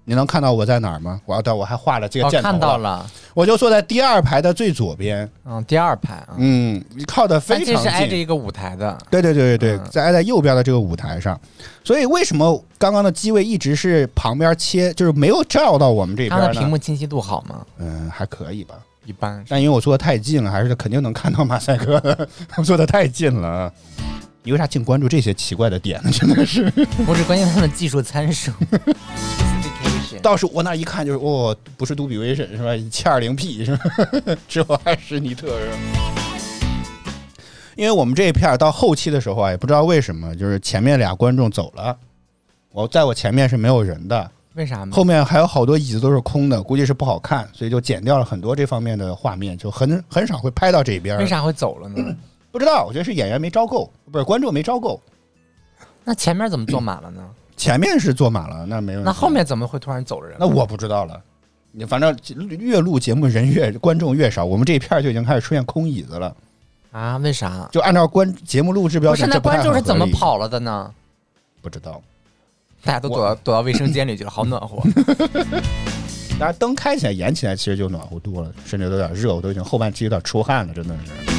你能看到我在哪儿吗？我要到，我还画了这个箭头。
看到了，
我就坐在第二排的最左边。
嗯，第二排。
嗯，靠的非常近。
这是挨着一个舞台的。
对对对对对，在挨在右边的这个舞台上。所以为什么刚刚的机位一直是旁边切，就是没有照到我们这边呢？
屏幕清晰度好吗？
嗯，还可以吧，
一般。
但因为我坐的太近了，还是肯定能看到马赛克。*laughs* 我坐的太近了，你为啥净关注这些奇怪的点呢？真的是。
我只关心他们技术参数。*laughs*
倒是我那一看就是哦，不是杜比威神是吧？七二零 P 是吧？只有艾什尼特是吧？因为我们这一片到后期的时候啊，也不知道为什么，就是前面俩观众走了，我在我前面是没有人的，
为啥呢？
后面还有好多椅子都是空的，估计是不好看，所以就剪掉了很多这方面的画面，就很很少会拍到这边。
为啥会走了呢？
不知道，我觉得是演员没招够，不是观众没招够。
那前面怎么坐满了呢？
前面是坐满了，那没问题。
那后面怎么会突然走了人？
那我不知道了。你反正越录节目人越观众越少，我们这一片就已经开始出现空椅子了。
啊？为啥？
就按照观节目录制标准，
那观众是怎么跑了的呢？
不知道。
大家都躲到躲到卫生间里去了，好暖和。*laughs* *laughs*
大家灯开起来、演起来其实就暖和多了，甚至都有点热，我都已经后半期有点出汗了，真的是。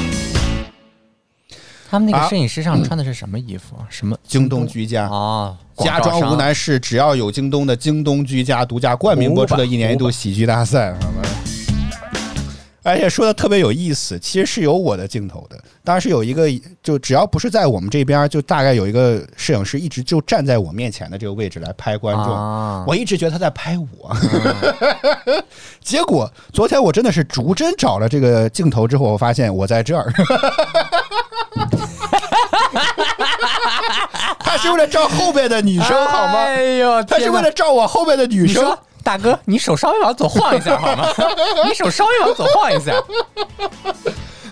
他们那
啊
个摄影师上穿的是什么衣服啊？什么
京东居家
啊？
家装无难事，只要有京东的京东居家独家冠名播出的一年一度喜剧大赛，好吗？而且说的特别有意思，其实是有我的镜头的。当时有一个，就只要不是在我们这边，就大概有一个摄影师一直就站在我面前的这个位置来拍观众。
啊
我一直觉得他在拍我，*laughs* 结果昨天我真的是逐帧找了这个镜头之后，我发现我在这儿。*laughs* 他是为了照后边的女生好吗？
哎呦，
他是为了照我后边的女生。
大哥，你手稍微往左晃一下好吗？*laughs* 你手稍微往左晃一下。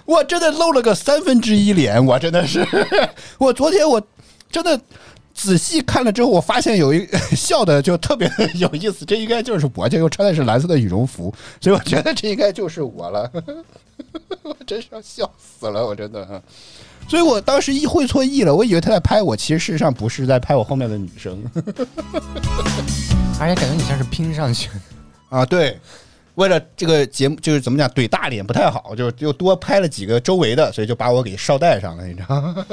我真的露了个三分之一脸，我真的是，*laughs* 我昨天我真的仔细看了之后，我发现有一笑的就特别有意思，这应该就是我，这又穿的是蓝色的羽绒服，所以我觉得这应该就是我了，我真是要笑死了，我真的。所以我当时一会错意了，我以为他在拍我，其实事实上不是在拍我后面的女生
而且感觉你像是拼上去。
啊，对。为了这个节目，就是怎么讲，怼大脸不太好，就又多拍了几个周围的，所以就把我给捎带上了，你知道吗？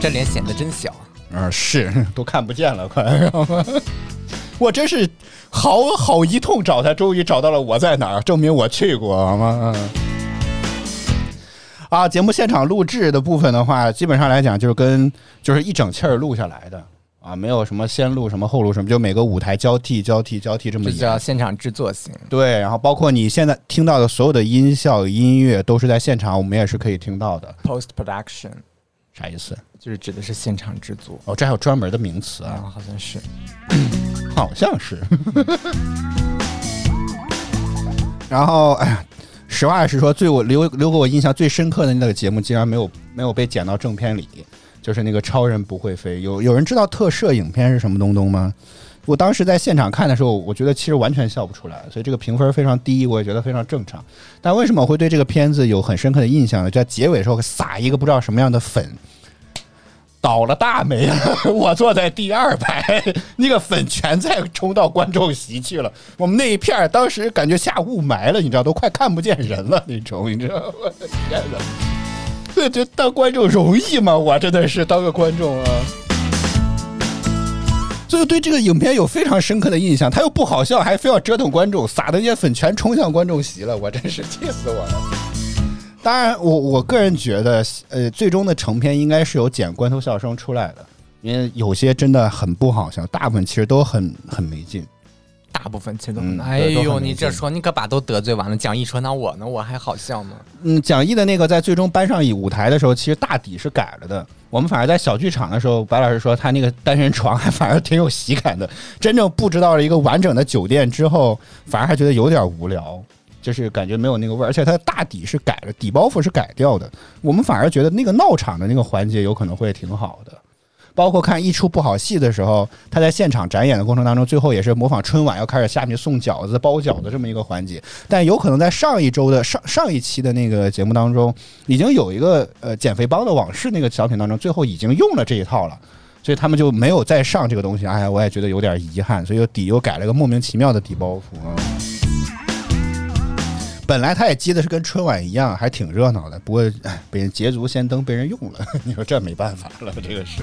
这脸显得真小。
啊，是都看不见了，快？我真是好好一通找他，终于找到了我在哪儿，证明我去过，好吗？嗯啊，节目现场录制的部分的话，基本上来讲就是跟就是一整气儿录下来的啊，没有什么先录什么后录什么，就每个舞台交替交替交替这么
这
演。
叫现场制作型。
对，然后包括你现在听到的所有的音效、音乐都是在现场，我们也是可以听到的。
Post production
啥意思？
就是指的是现场制作。
哦，这还有专门的名词啊？
啊，好像是。*clears throat*
好像是。*laughs* 然后，哎呀，实话实说，最我留留给我印象最深刻的那个节目，竟然没有没有被剪到正片里，就是那个超人不会飞。有有人知道特摄影片是什么东东吗？我当时在现场看的时候，我觉得其实完全笑不出来，所以这个评分非常低，我也觉得非常正常。但为什么我会对这个片子有很深刻的印象呢？在结尾时候撒一个不知道什么样的粉，倒了大霉了。*laughs* 我坐在第二排，那个粉全在冲到观众席去了。我们那一片当时感觉下雾霾了，你知道，都快看不见人了那种，你知道？我的天哪！对，这当观众容易吗？我真的是当个观众啊。所以对这个影片有非常深刻的印象，他又不好笑，还非要折腾观众，撒的那些粉全冲向观众席了，我真是气死我了。当然，我我个人觉得，呃，最终的成片应该是有剪关头笑声出来的，因为有些真的很不好笑，大部分其实都很很没劲。
大部分其实都
嗯
很。哎呦，你这说你可把都得罪完了。蒋毅说：“那我呢？我还好笑吗
嗯，蒋毅的那个在最终搬上舞台的时候，其实大底是改了的。我们反而在小剧场的时候，白老师说他那个单人床还反而挺有喜感的。真正布置到了一个完整的酒店之后，反而还觉得有点无聊，就是感觉没有那个味儿。而且它的大底是改了，底包袱是改掉的。我们反而觉得那个闹场的那个环节有可能会挺好的。包括看一出不好戏的时候，他在现场展演的过程当中，最后也是模仿春晚要开始下面送饺子、包饺子这么一个环节。但有可能在上一周的上上一期的那个节目当中，已经有一个呃减肥帮的往事那个小品当中，最后已经用了这一套了。所以他们就没有再上这个东西，哎呀，我也觉得有点遗憾，所以底又改了个莫名其妙的底包袱啊。本来他也接的是跟春晚一样，还挺热闹的，不过哎，被人捷足先登，被人用了，*laughs* 你说这没办法了，这个是。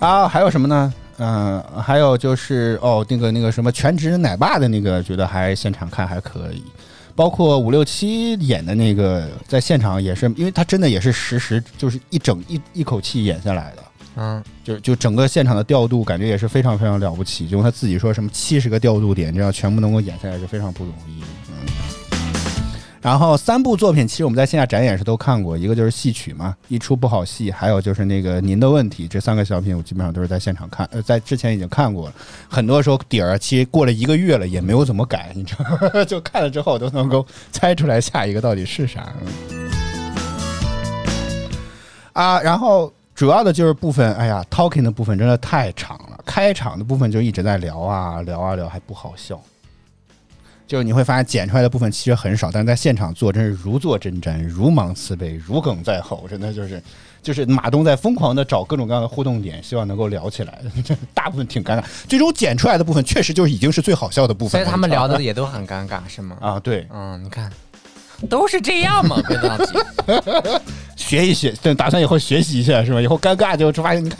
啊，还有什么呢？嗯、还有就是哦，那个那个什么全职奶爸的那个，觉得还现场看还可以。包括五六七演的那个，在现场也是，因为他真的也是实时，就是一整一一口气演下来的。？”
嗯，
就就整个现场的调度，感觉也是非常非常了不起。就他自己说什么七十个调度点，这样全部能够演下来是非常不容易。嗯。然后三部作品，其实我们在线下展演时都看过，一个就是戏曲嘛，一出不好戏，还有就是那个您的问题，这三个小品我基本上都是在现场看，呃，在之前已经看过了。很多时候底儿其实过了一个月了，也没有怎么改，你知道？*laughs* 就看了之后都能够猜出来下一个到底是啥。嗯啊，然后主要的就是部分，哎呀，talking 的部分真的太长了，开场的部分就一直在聊啊聊啊聊，还不好笑。就是你会发现剪出来的部分其实很少，但是在现场做真是如坐针毡、如芒刺背、如鲠在喉，真的就是就是马东在疯狂的找各种各样的互动点，希望能够聊起来。大部分挺尴尬，最终剪出来的部分确实就已经是最好笑的部分。
所以他们聊的也都很尴尬，是吗？
啊，对，
嗯，你看，都是这样嘛，归到底。
学一学，对，打算以后学习一下是吧？以后尴尬就就发现，你看，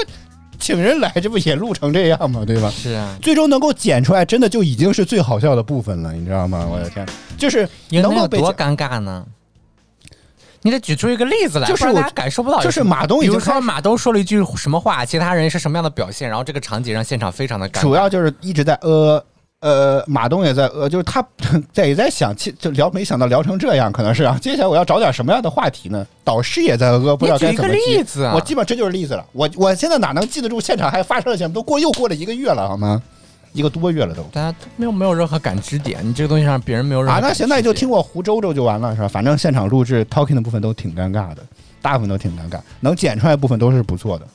请人来，这不也录成这样吗？对吧？
是啊，
最终能够剪出来，真的就已经是最好笑的部分了，你知道吗？我的天，就是
能
够被
多尴尬呢？你得举出一个例子来，
就是我
不然大家感受不到。
就是马东已
比如说马东说了一句什么话，其他人是什么样的表现，然后这个场景让现场非常的尴尬。
主要就是一直在呃呃，马东也在呃，就是他在也在想，其就聊没想到聊成这样，可能是啊。接下来我要找点什么样的话题呢？导师也在呃，不知道该怎么
你举一
接
个例子啊
我基本上这就是例子了。我我现在哪能记得住现场还发生了什么？都过又过了一个月了，好吗？一个多月了都。
大家都没有没有任何感知点，你这个东西让别人没有任何
啊，那现在就听我胡诌诌就完了，是吧？反正现场录制 talking 的部分都挺尴尬的，大部分都挺尴尬，能剪出来的部分都是不错的。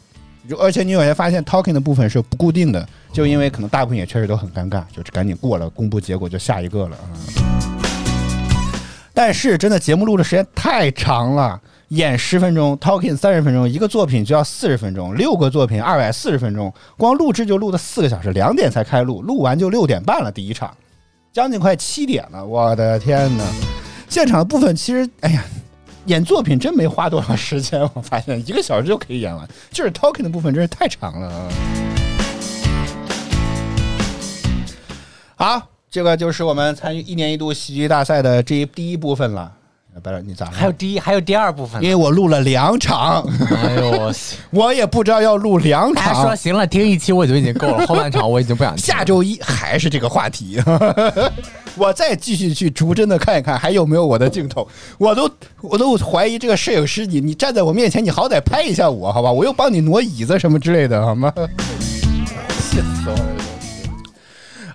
而且你有些发现 talking 的部分是不固定的，就因为可能大部分也确实都很尴尬，就赶紧过了，公布结果就下一个了。但是真的节目录的时间太长了，演十分钟，talking 三十分钟，一个作品就要四十分钟，六个作品二百四十分钟，光录制就录了四个小时，两点才开录，录完就六点半了，第一场，将近快七点了，我的天呐！现场的部分其实，哎呀，演作品真没花多少时间，我发现一个小时就可以演完，就是 talking 的部分真是太长了啊。好，这个就是我们参与一年一度喜剧大赛的这一第一部分了。白了，你咋了？
还有第一还有第二部分呢
因为我录了两场，
哎呦我 *laughs*
我也不知道要录两场
他说
场。
行了，听一期我就已经够了，后半场我已经不想听了
下周一还是这个话题，*laughs* 我再继续去逐帧的看一看还有没有我的镜头。我都我都怀疑这个摄影师，你你站在我面前，你好歹拍一下我好吧？我又帮你挪椅子什么之类的，好吗？*laughs* 气死我了！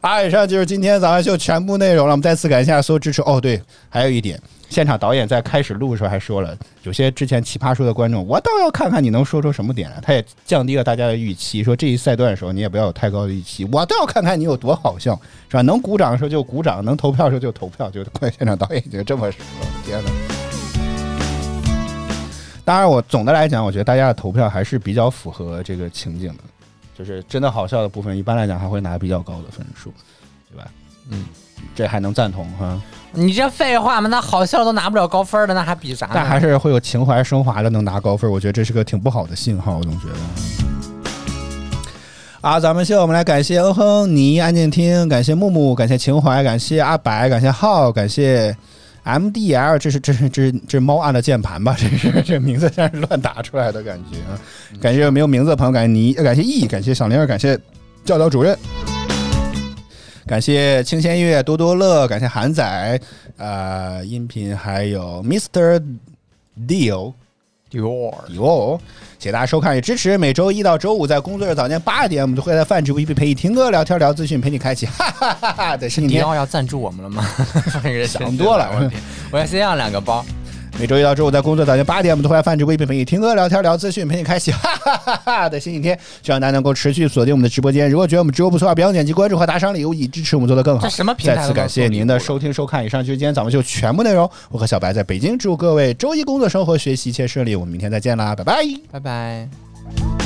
好，以上就是今天早上秀全部内容了。我们再次感谢所有支持。哦，对，还有一点，现场导演在开始录的时候还说了，有些之前奇葩说的观众，我倒要看看你能说出什么点来。他也降低了大家的预期，说这一赛段的时候你也不要有太高的预期，我倒要看看你有多好笑，是吧？能鼓掌的时候就鼓掌，能投票的时候就投票，就快现场导演已经这么说，天哪！当然，我总的来讲，我觉得大家的投票还是比较符合这个情景的，就是真的好笑的部分，一般来讲还会拿比较高的分数，对吧？
嗯，
这还能赞同哈？
你这废话嘛？那好笑都拿不了高分的，那还比啥呢？
但还是会有情怀升华的能拿高分，我觉得这是个挺不好的信号，我总觉得。啊，咱们秀，我们来感谢嗯哼、你、安静听，感谢木木，感谢情怀，感谢阿白，感谢浩，感谢 MDL，这是这是这是这是猫按的键盘吧？这是这名字像是乱打出来的感觉啊！感谢没有名字的朋友，感谢你，感谢 E，感谢小玲儿，感谢教导主任。感谢清仙乐、多多乐，感谢韩仔，呃，音频还有 Mr. Deal。
Dior
迪奥，谢谢大家收看与支持。每周一到周五在工作日早间八点，我们都会在饭直播一陪你听歌、聊天、聊资讯，陪你开启哈哈哈哈的新一
迪
天。
奥要赞助我们了吗？
想多了
我天我要先要两个包。
每周一到周五在工作早间八点，我们都会在饭直播一陪你听歌、聊天、聊资讯，陪你开启 *laughs* 哈哈哈哈的新一天。希望大家能够持续锁定我们的直播间。如果觉得我们直播不错，不要点击关注和打赏礼物，以支持我们做得更好。
这什么平台
再次感谢您的收听收看。以上就是今天咱们就全部内容。我和小白在北京，祝各位周一工作生活学习一切顺利。我们明天再见啦，拜拜。
拜拜。